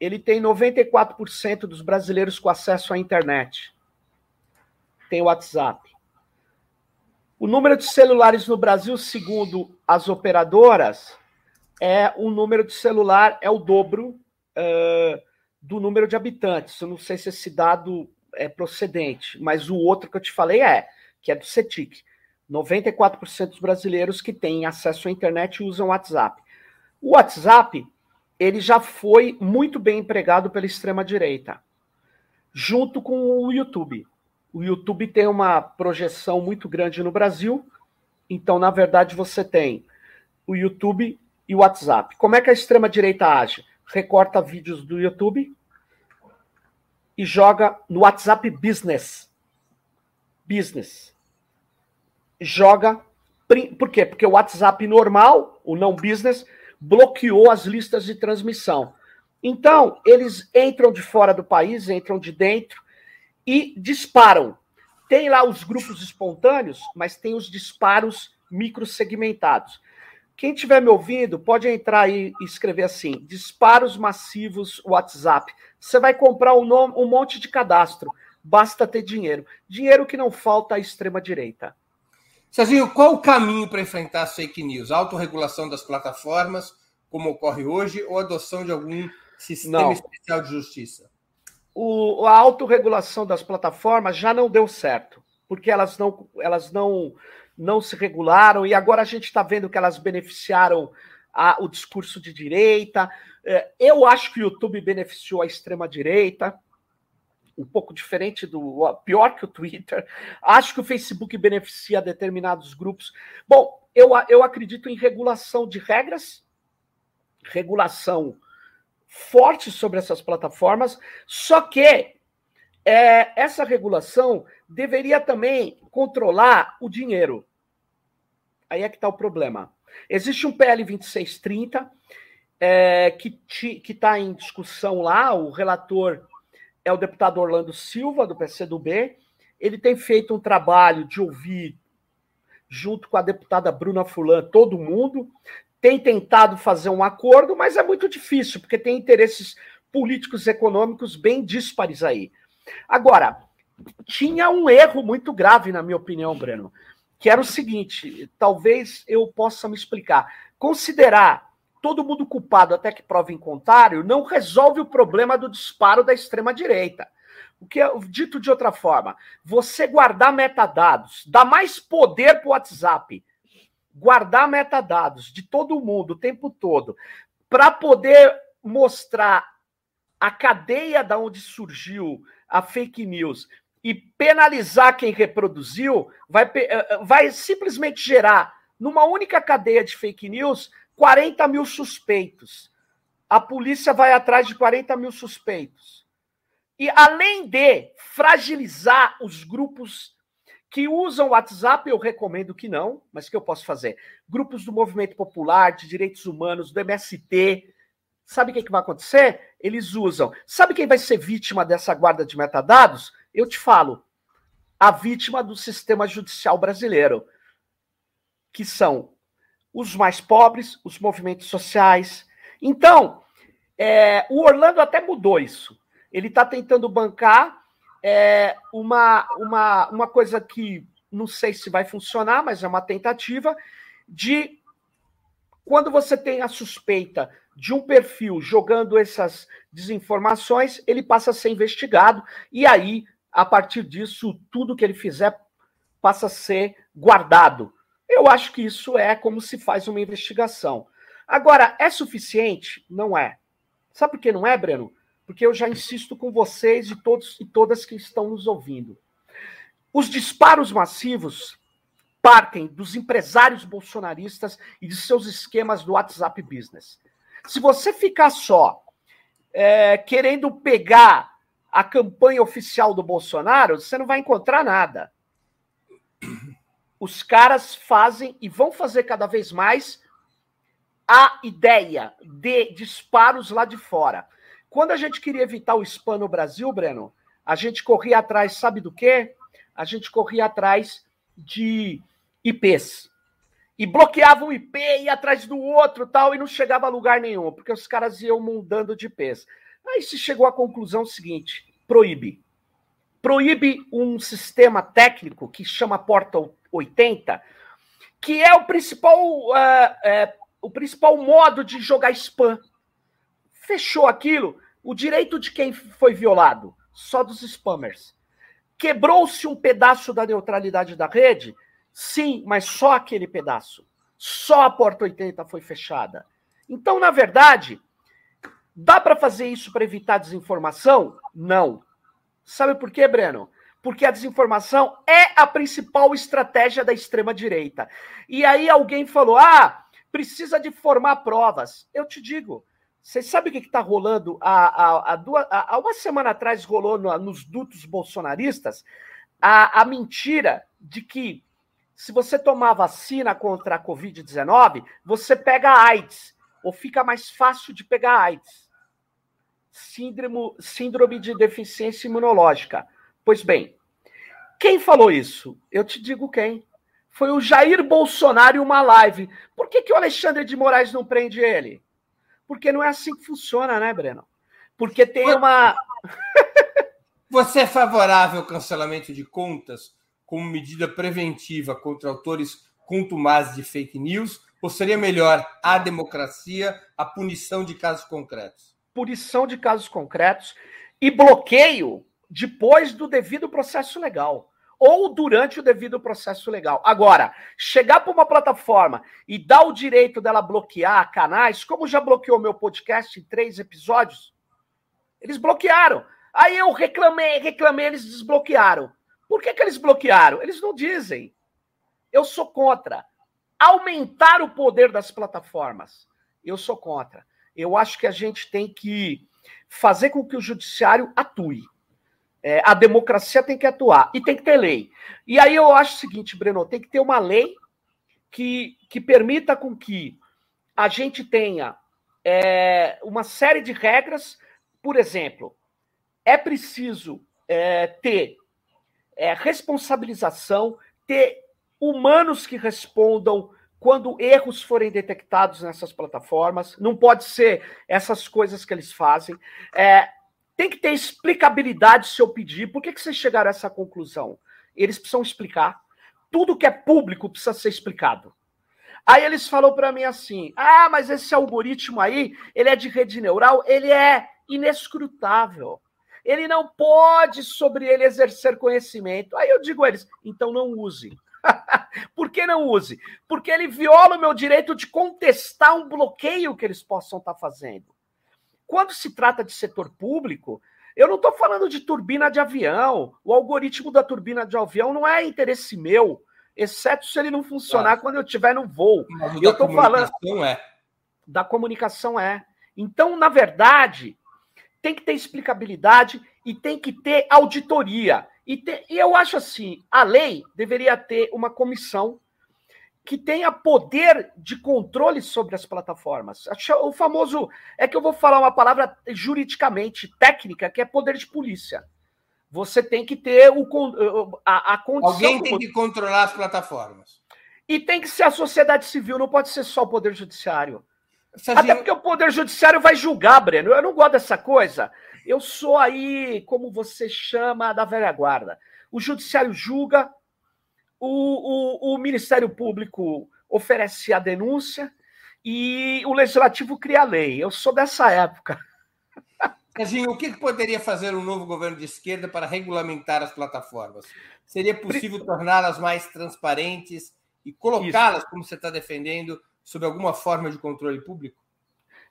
Speaker 3: ele tem 94% dos brasileiros com acesso à internet. Tem WhatsApp. O número de celulares no Brasil, segundo as operadoras, é o número de celular é o dobro uh, do número de habitantes. Eu não sei se esse dado é procedente, mas o outro que eu te falei é, que é do CETIC. 94% dos brasileiros que têm acesso à internet usam WhatsApp. O WhatsApp ele já foi muito bem empregado pela extrema direita, junto com o YouTube. O YouTube tem uma projeção muito grande no Brasil, então na verdade você tem o YouTube e o WhatsApp. Como é que a extrema direita age? Recorta vídeos do YouTube e joga no WhatsApp Business. Business. Joga. Por quê? Porque o WhatsApp normal, o não business, bloqueou as listas de transmissão. Então, eles entram de fora do país, entram de dentro e disparam. Tem lá os grupos espontâneos, mas tem os disparos microsegmentados. Quem estiver me ouvindo, pode entrar aí e escrever assim: disparos massivos WhatsApp. Você vai comprar um, nome, um monte de cadastro. Basta ter dinheiro. Dinheiro que não falta à extrema-direita.
Speaker 2: Serginho, qual o caminho para enfrentar as fake news? Autorregulação das plataformas, como ocorre hoje, ou adoção de algum sistema não. especial de justiça?
Speaker 3: O, a autorregulação das plataformas já não deu certo, porque elas não, elas não, não se regularam, e agora a gente está vendo que elas beneficiaram a, o discurso de direita. É, eu acho que o YouTube beneficiou a extrema-direita, um pouco diferente do. pior que o Twitter. Acho que o Facebook beneficia determinados grupos. Bom, eu, eu acredito em regulação de regras, regulação forte sobre essas plataformas, só que é, essa regulação deveria também controlar o dinheiro. Aí é que está o problema. Existe um PL 2630 é, que está em discussão lá, o relator é o deputado Orlando Silva, do PCdoB, ele tem feito um trabalho de ouvir, junto com a deputada Bruna Fulan, todo mundo, tem tentado fazer um acordo, mas é muito difícil, porque tem interesses políticos e econômicos bem díspares aí. Agora, tinha um erro muito grave, na minha opinião, Breno, que era o seguinte: talvez eu possa me explicar. Considerar todo mundo culpado até que prove em contrário não resolve o problema do disparo da extrema-direita. O que é dito de outra forma, você guardar metadados, dá mais poder para o WhatsApp, guardar metadados de todo mundo o tempo todo, para poder mostrar a cadeia da onde surgiu a fake news e penalizar quem reproduziu, vai, eh, eh, vai simplesmente gerar, numa única cadeia de fake news, 40 mil suspeitos. A polícia vai atrás de 40 mil suspeitos. E além de fragilizar os grupos que usam o WhatsApp, eu recomendo que não, mas que eu posso fazer? Grupos do movimento popular, de direitos humanos, do MST. Sabe o que, que vai acontecer? Eles usam. Sabe quem vai ser vítima dessa guarda de metadados? Eu te falo. A vítima do sistema judicial brasileiro, que são os mais pobres, os movimentos sociais. Então, é, o Orlando até mudou isso ele está tentando bancar é, uma, uma, uma coisa que não sei se vai funcionar, mas é uma tentativa de quando você tem a suspeita de um perfil jogando essas desinformações, ele passa a ser investigado e aí, a partir disso, tudo que ele fizer passa a ser guardado. Eu acho que isso é como se faz uma investigação. Agora, é suficiente? Não é. Sabe por que não é, Breno? porque eu já insisto com vocês e todos e todas que estão nos ouvindo. Os disparos massivos partem dos empresários bolsonaristas e de seus esquemas do WhatsApp Business. Se você ficar só é, querendo pegar a campanha oficial do Bolsonaro, você não vai encontrar nada. Os caras fazem e vão fazer cada vez mais a ideia de disparos lá de fora. Quando a gente queria evitar o spam no Brasil, Breno, a gente corria atrás, sabe do quê? A gente corria atrás de IPs. E bloqueava um IP, ia atrás do outro tal, e não chegava a lugar nenhum, porque os caras iam mudando de IPs. Aí se chegou à conclusão seguinte: proíbe. Proíbe um sistema técnico que chama Porta 80, que é o principal, uh, uh, o principal modo de jogar spam Fechou aquilo, o direito de quem foi violado? Só dos spammers. Quebrou-se um pedaço da neutralidade da rede? Sim, mas só aquele pedaço. Só a porta 80 foi fechada. Então, na verdade, dá para fazer isso para evitar desinformação? Não. Sabe por quê, Breno? Porque a desinformação é a principal estratégia da extrema direita. E aí alguém falou: "Ah, precisa de formar provas". Eu te digo, você sabe o que está rolando? Há, há, há, duas, há, uma semana atrás rolou no, nos dutos bolsonaristas a, a mentira de que se você tomar vacina contra a Covid-19, você pega AIDS, ou fica mais fácil de pegar AIDS. Síndrome, síndrome de deficiência imunológica. Pois bem, quem falou isso? Eu te digo quem. Foi o Jair Bolsonaro em uma live. Por que, que o Alexandre de Moraes não prende ele? Porque não é assim que funciona, né, Breno? Porque tem uma. [LAUGHS]
Speaker 2: Você é favorável ao cancelamento de contas como medida preventiva contra autores contumazes de fake news? Ou seria melhor a democracia, a punição de casos concretos?
Speaker 3: Punição de casos concretos e bloqueio depois do devido processo legal ou durante o devido processo legal. Agora, chegar para uma plataforma e dar o direito dela bloquear canais, como já bloqueou meu podcast em três episódios, eles bloquearam. Aí eu reclamei, reclamei, eles desbloquearam. Por que, que eles bloquearam? Eles não dizem. Eu sou contra. Aumentar o poder das plataformas. Eu sou contra. Eu acho que a gente tem que fazer com que o judiciário atue. É, a democracia tem que atuar e tem que ter lei. E aí eu acho o seguinte, Breno, tem que ter uma lei que, que permita com que a gente tenha é, uma série de regras. Por exemplo, é preciso é, ter é, responsabilização, ter humanos que respondam quando erros forem detectados nessas plataformas. Não pode ser essas coisas que eles fazem. É, tem que ter explicabilidade se eu pedir. Por que, que vocês chegaram a essa conclusão? Eles precisam explicar. Tudo que é público precisa ser explicado. Aí eles falaram para mim assim: ah, mas esse algoritmo aí, ele é de rede neural, ele é inescrutável. Ele não pode sobre ele exercer conhecimento. Aí eu digo a eles: então não use. [LAUGHS] Por que não use? Porque ele viola o meu direito de contestar um bloqueio que eles possam estar tá fazendo. Quando se trata de setor público, eu não estou falando de turbina de avião. O algoritmo da turbina de avião não é interesse meu, exceto se ele não funcionar quando eu estiver no voo. Mas eu estou falando. É. Da comunicação é. Então, na verdade, tem que ter explicabilidade e tem que ter auditoria. E, te, e eu acho assim: a lei deveria ter uma comissão que tenha poder de controle sobre as plataformas. O famoso. É que eu vou falar uma palavra juridicamente técnica, que é poder de polícia. Você tem que ter o, a, a condição.
Speaker 2: Alguém tem que controlar as plataformas.
Speaker 3: E tem que ser a sociedade civil, não pode ser só o poder judiciário. Até porque o poder judiciário vai julgar, Breno. Eu não gosto dessa coisa. Eu sou aí, como você chama, da velha guarda. O judiciário julga, o, o, o Ministério Público oferece a denúncia e o Legislativo cria a lei. Eu sou dessa época.
Speaker 2: Serginho, o que poderia fazer um novo governo de esquerda para regulamentar as plataformas? Seria possível torná-las mais transparentes e colocá-las, como você está defendendo, sob alguma forma de controle público?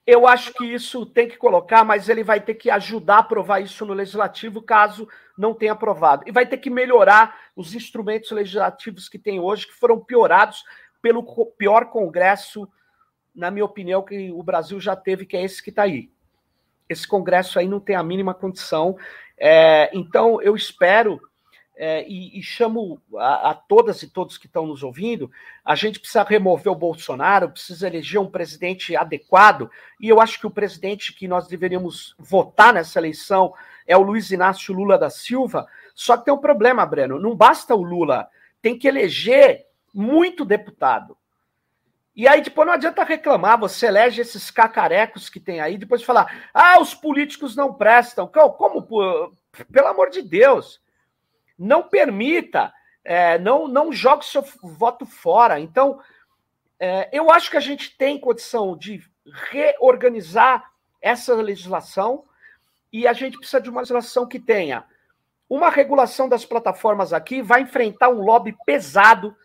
Speaker 3: Eu acho que isso tem que colocar, mas ele vai ter que ajudar a aprovar isso no legislativo, caso não tenha aprovado. E vai ter que melhorar os instrumentos legislativos que tem hoje, que foram piorados pelo pior Congresso, na minha opinião, que o Brasil já teve, que é esse que está aí. Esse Congresso aí não tem a mínima condição. É, então, eu espero é, e, e, chamo a, a, todas e todos que estão nos ouvindo, a gente precisa remover o Bolsonaro, precisa eleger um presidente adequado, e eu acho que o presidente que nós deveríamos votar nessa eleição é o Luiz Inácio Lula da Silva, só que tem um problema, Breno, não basta o Lula, tem que eleger muito deputado. E aí depois não adianta reclamar, você elege esses cacarecos que tem aí, depois falar, ah, os políticos não prestam. Como, pelo amor de Deus, não permita, é, não, não jogue seu voto fora. Então, é, eu acho que a gente tem condição de reorganizar essa legislação e a gente precisa de uma legislação que tenha uma regulação das plataformas aqui, vai enfrentar um lobby pesado,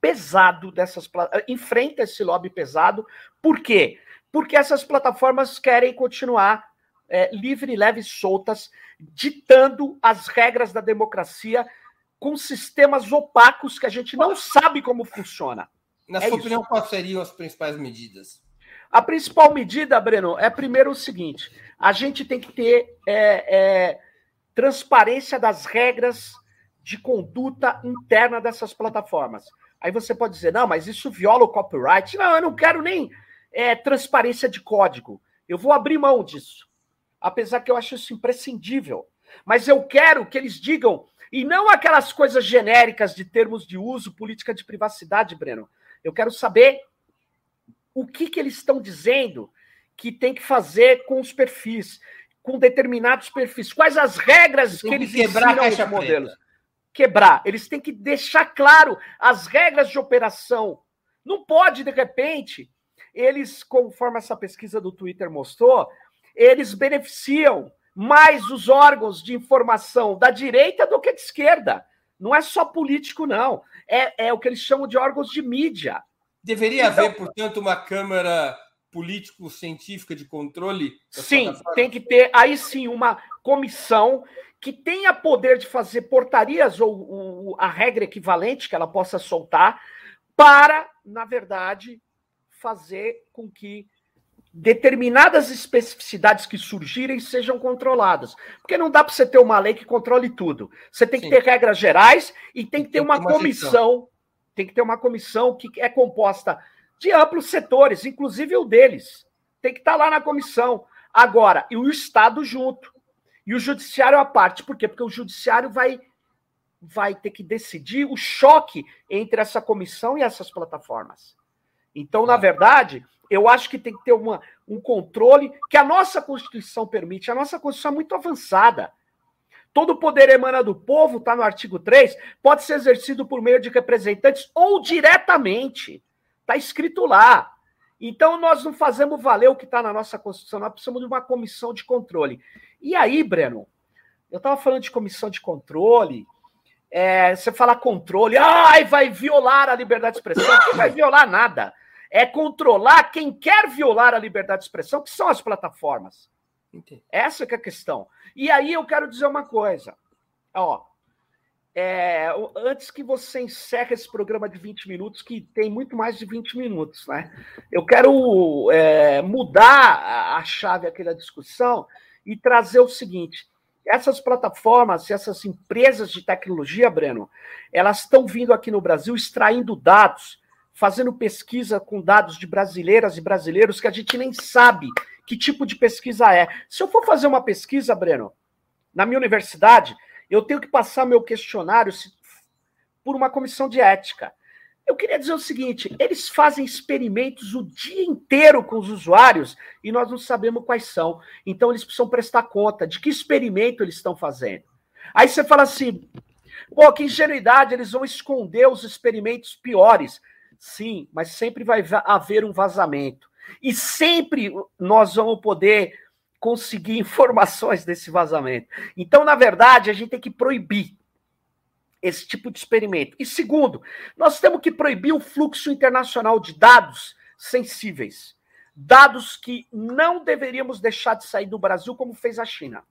Speaker 3: pesado dessas enfrenta esse lobby pesado. Por quê? Porque essas plataformas querem continuar é, livre, leve, soltas, ditando as regras da democracia com sistemas opacos que a gente não sabe como funciona.
Speaker 2: Na é sua isso. opinião, quais seriam as principais medidas?
Speaker 3: A principal medida, Breno, é primeiro o seguinte: a gente tem que ter é, é, transparência das regras de conduta interna dessas plataformas. Aí você pode dizer, não, mas isso viola o copyright. Não, eu não quero nem é, transparência de código. Eu vou abrir mão disso apesar que eu acho isso imprescindível. Mas eu quero que eles digam, e não aquelas coisas genéricas de termos de uso, política de privacidade, Breno. Eu quero saber o que, que eles estão dizendo que tem que fazer com os perfis, com determinados perfis. Quais as regras que eles quebrar ensinam os modelos? Preta. Quebrar. Eles têm que deixar claro as regras de operação. Não pode, de repente, eles, conforme essa pesquisa do Twitter mostrou, eles beneficiam mais os órgãos de informação da direita do que de esquerda. Não é só político, não. É, é o que eles chamam de órgãos de mídia.
Speaker 2: Deveria então, haver, portanto, uma Câmara político-científica de controle?
Speaker 3: Sim, tem que ter, aí sim, uma comissão que tenha poder de fazer portarias ou, ou a regra equivalente que ela possa soltar para, na verdade, fazer com que determinadas especificidades que surgirem sejam controladas. Porque não dá para você ter uma lei que controle tudo. Você tem que Sim. ter regras gerais e tem que ter uma, uma comissão. Tem que ter uma comissão que é composta de amplos setores, inclusive o deles. Tem que estar tá lá na comissão. Agora, e o Estado junto. E o judiciário à parte. Por quê? Porque o judiciário vai vai ter que decidir o choque entre essa comissão e essas plataformas. Então, na verdade, eu acho que tem que ter uma, um controle que a nossa Constituição permite. A nossa Constituição é muito avançada. Todo poder emana do povo, está no artigo 3, pode ser exercido por meio de representantes ou diretamente. Está escrito lá. Então, nós não fazemos valer o que está na nossa Constituição, nós precisamos de uma comissão de controle. E aí, Breno, eu estava falando de comissão de controle, é, você fala controle, ai, vai violar a liberdade de expressão. Não vai violar nada. É controlar quem quer violar a liberdade de expressão, que são as plataformas. Entendi. Essa que é a questão. E aí eu quero dizer uma coisa. Ó, é, antes que você encerre esse programa de 20 minutos, que tem muito mais de 20 minutos, né? Eu quero é, mudar a chave aqui da discussão e trazer o seguinte: essas plataformas, essas empresas de tecnologia, Breno, elas estão vindo aqui no Brasil extraindo dados, fazendo pesquisa com dados de brasileiras e brasileiros que a gente nem sabe que tipo de pesquisa é. Se eu for fazer uma pesquisa, Breno, na minha universidade, eu tenho que passar meu questionário por uma comissão de ética. Eu queria dizer o seguinte: eles fazem experimentos o dia inteiro com os usuários e nós não sabemos quais são. Então eles precisam prestar conta de que experimento eles estão fazendo. Aí você fala assim: pô, que ingenuidade, eles vão esconder os experimentos piores. Sim, mas sempre vai haver um vazamento. E sempre nós vamos poder conseguir [LAUGHS] informações desse vazamento. Então, na verdade, a gente tem que proibir esse tipo de experimento. E segundo, nós temos que proibir o fluxo internacional de dados sensíveis. Dados que não deveríamos deixar de sair do Brasil, como fez a China.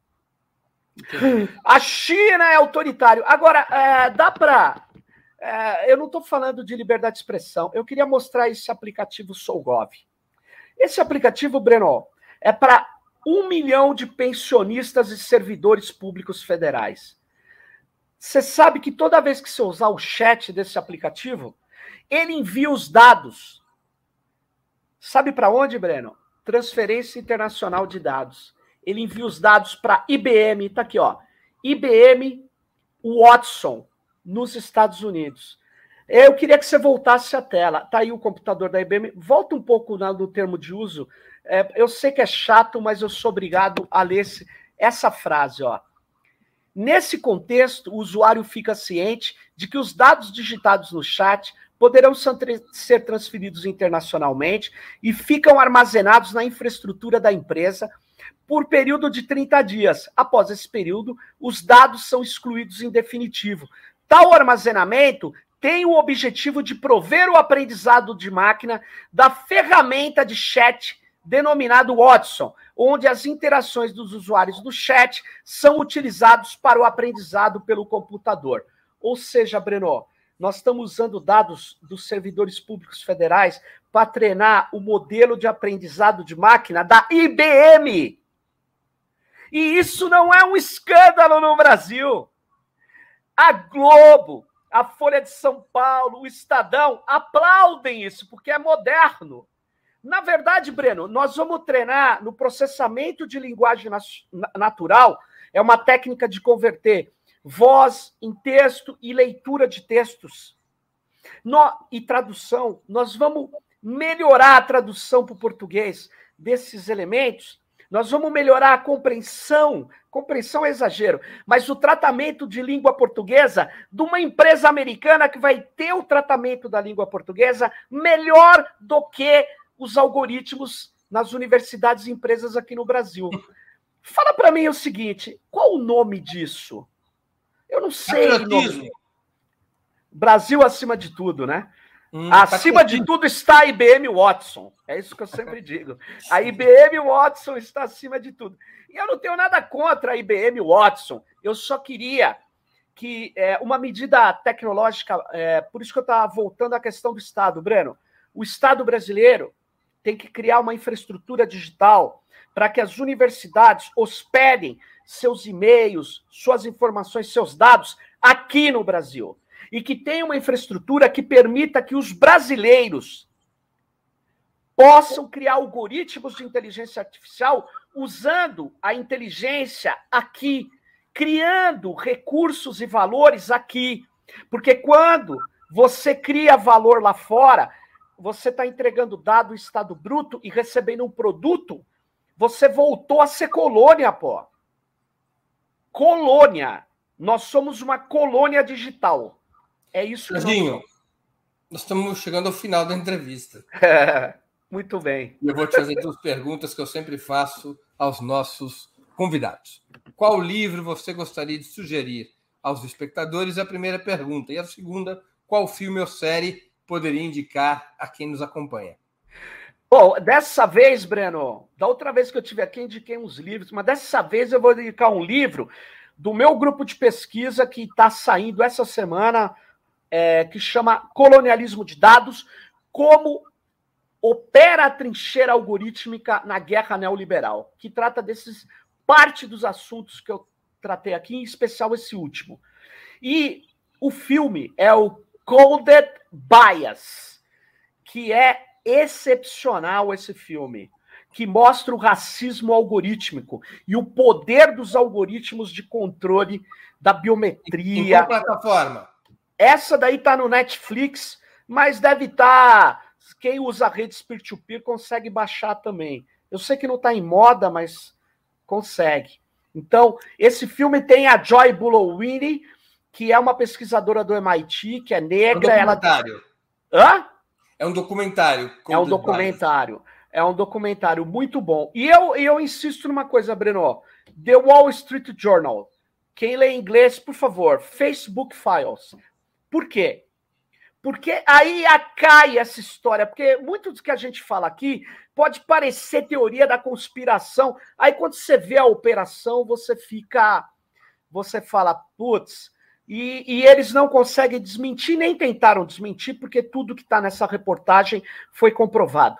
Speaker 3: A China é autoritário. Agora, é, dá para. É, eu não estou falando de liberdade de expressão. Eu queria mostrar esse aplicativo SouGov. Esse aplicativo, Breno, é para um milhão de pensionistas e servidores públicos federais. Você sabe que toda vez que você usar o chat desse aplicativo, ele envia os dados. Sabe para onde, Breno? Transferência Internacional de Dados. Ele envia os dados para IBM, tá aqui, ó. IBM Watson, nos Estados Unidos. Eu queria que você voltasse a tela. Tá aí o computador da IBM. Volta um pouco no termo de uso. É, eu sei que é chato, mas eu sou obrigado a ler esse, essa frase, ó. Nesse contexto, o usuário fica ciente de que os dados digitados no chat poderão ser transferidos internacionalmente e ficam armazenados na infraestrutura da empresa por período de 30 dias. Após esse período, os dados são excluídos em definitivo. Tal armazenamento tem o objetivo de prover o aprendizado de máquina da ferramenta de chat denominado Watson, onde as interações dos usuários do chat são utilizados para o aprendizado pelo computador. Ou seja, Breno, nós estamos usando dados dos servidores públicos federais para treinar o modelo de aprendizado de máquina da IBM. E isso não é um escândalo no Brasil. A Globo, a Folha de São Paulo, o Estadão aplaudem isso, porque é moderno. Na verdade, Breno, nós vamos treinar no processamento de linguagem natural, é uma técnica de converter voz em texto e leitura de textos. No, e tradução, nós vamos melhorar a tradução para o português desses elementos, nós vamos melhorar a compreensão, compreensão é exagero, mas o tratamento de língua portuguesa de uma empresa americana que vai ter o tratamento da língua portuguesa melhor do que os algoritmos nas universidades e empresas aqui no Brasil. Fala para mim o seguinte: qual o nome disso? Eu não sei. Brasil acima de tudo, né? Hum, acima de tudo está a IBM Watson. É isso que eu sempre digo. A IBM Watson está acima de tudo. E eu não tenho nada contra a IBM Watson. Eu só queria que é, uma medida tecnológica, é, por isso que eu estava voltando à questão do Estado, Breno. O Estado brasileiro tem que criar uma infraestrutura digital para que as universidades hospedem seus e-mails, suas informações, seus dados aqui no Brasil. E que tenha uma infraestrutura que permita que os brasileiros possam criar algoritmos de inteligência artificial usando a inteligência aqui criando recursos e valores aqui. Porque quando você cria valor lá fora, você está entregando dado estado bruto e recebendo um produto, você voltou a ser colônia, pô. Colônia. Nós somos uma colônia digital. É isso
Speaker 2: Serginho, nós, nós estamos chegando ao final da entrevista. [LAUGHS]
Speaker 3: Muito bem.
Speaker 2: E eu vou te fazer duas perguntas que eu sempre faço aos nossos convidados. Qual livro você gostaria de sugerir aos espectadores? É a primeira pergunta. E a segunda, qual filme ou série poderia indicar a quem nos acompanha?
Speaker 3: Bom, dessa vez, Breno, da outra vez que eu tive aqui, indiquei uns livros, mas dessa vez eu vou indicar um livro do meu grupo de pesquisa que está saindo essa semana, é, que chama Colonialismo de Dados, como opera a trincheira algorítmica na guerra neoliberal, que trata desses parte dos assuntos que eu tratei aqui, em especial esse último. E o filme é o Coded Bias, que é excepcional esse filme, que mostra o racismo algorítmico e o poder dos algoritmos de controle da biometria. Em
Speaker 2: qual plataforma?
Speaker 3: Essa daí tá no Netflix, mas deve estar tá quem usa redes peer-to-peer consegue baixar também. Eu sei que não está em moda, mas consegue. Então, esse filme tem a Joy Bulowini, que é uma pesquisadora do MIT, que é negra.
Speaker 2: É um documentário.
Speaker 3: Ela... Hã?
Speaker 2: É um documentário.
Speaker 3: É um documentário. É um documentário muito bom. E eu, eu insisto numa coisa, Breno. The Wall Street Journal. Quem lê inglês, por favor, Facebook Files. Por quê? Porque aí cai essa história, porque muito do que a gente fala aqui pode parecer teoria da conspiração. Aí quando você vê a operação, você fica. Você fala, putz, e, e, eles não conseguem desmentir, nem tentaram desmentir, porque tudo que está nessa reportagem foi comprovado.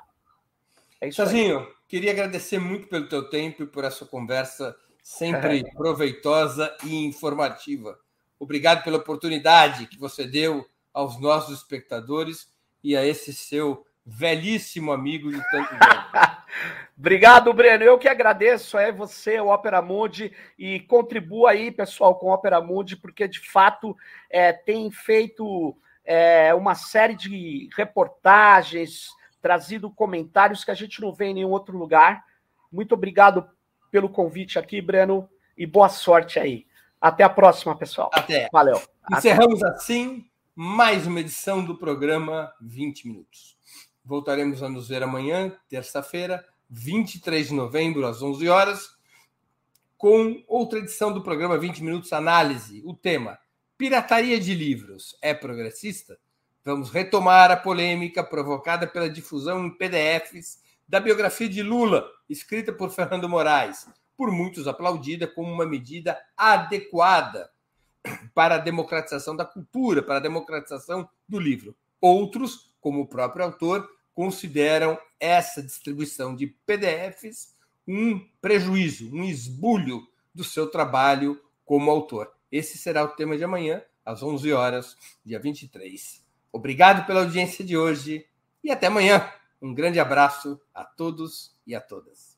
Speaker 2: É isso Chazinho, queria agradecer muito pelo teu tempo e por essa conversa sempre [LAUGHS] proveitosa e informativa. Obrigado pela oportunidade que você deu aos nossos espectadores e a esse seu velhíssimo amigo de tanto tempo. [LAUGHS]
Speaker 3: Obrigado, Breno. Eu que agradeço é você, o Opera Mundi, e contribua aí, pessoal, com o Opera Mundi, porque de fato é, tem feito é, uma série de reportagens, trazido comentários que a gente não vê em nenhum outro lugar. Muito obrigado pelo convite aqui, Breno, e boa sorte aí. Até a próxima, pessoal.
Speaker 2: Até.
Speaker 3: Valeu.
Speaker 2: Encerramos Até. assim mais uma edição do programa 20 Minutos. Voltaremos a nos ver amanhã, terça-feira, 23 de novembro, às 11 horas, com outra edição do programa 20 Minutos Análise. O tema: Pirataria de livros é progressista? Vamos retomar a polêmica provocada pela difusão em PDFs da biografia de Lula, escrita por Fernando Moraes, por muitos aplaudida como uma medida adequada para a democratização da cultura, para a democratização do livro. Outros, como o próprio autor, consideram essa distribuição de PDFs um prejuízo, um esbulho do seu trabalho como autor. Esse será o tema de amanhã, às 11 horas, dia 23. Obrigado pela audiência de hoje e até amanhã. Um grande abraço a todos e a todas.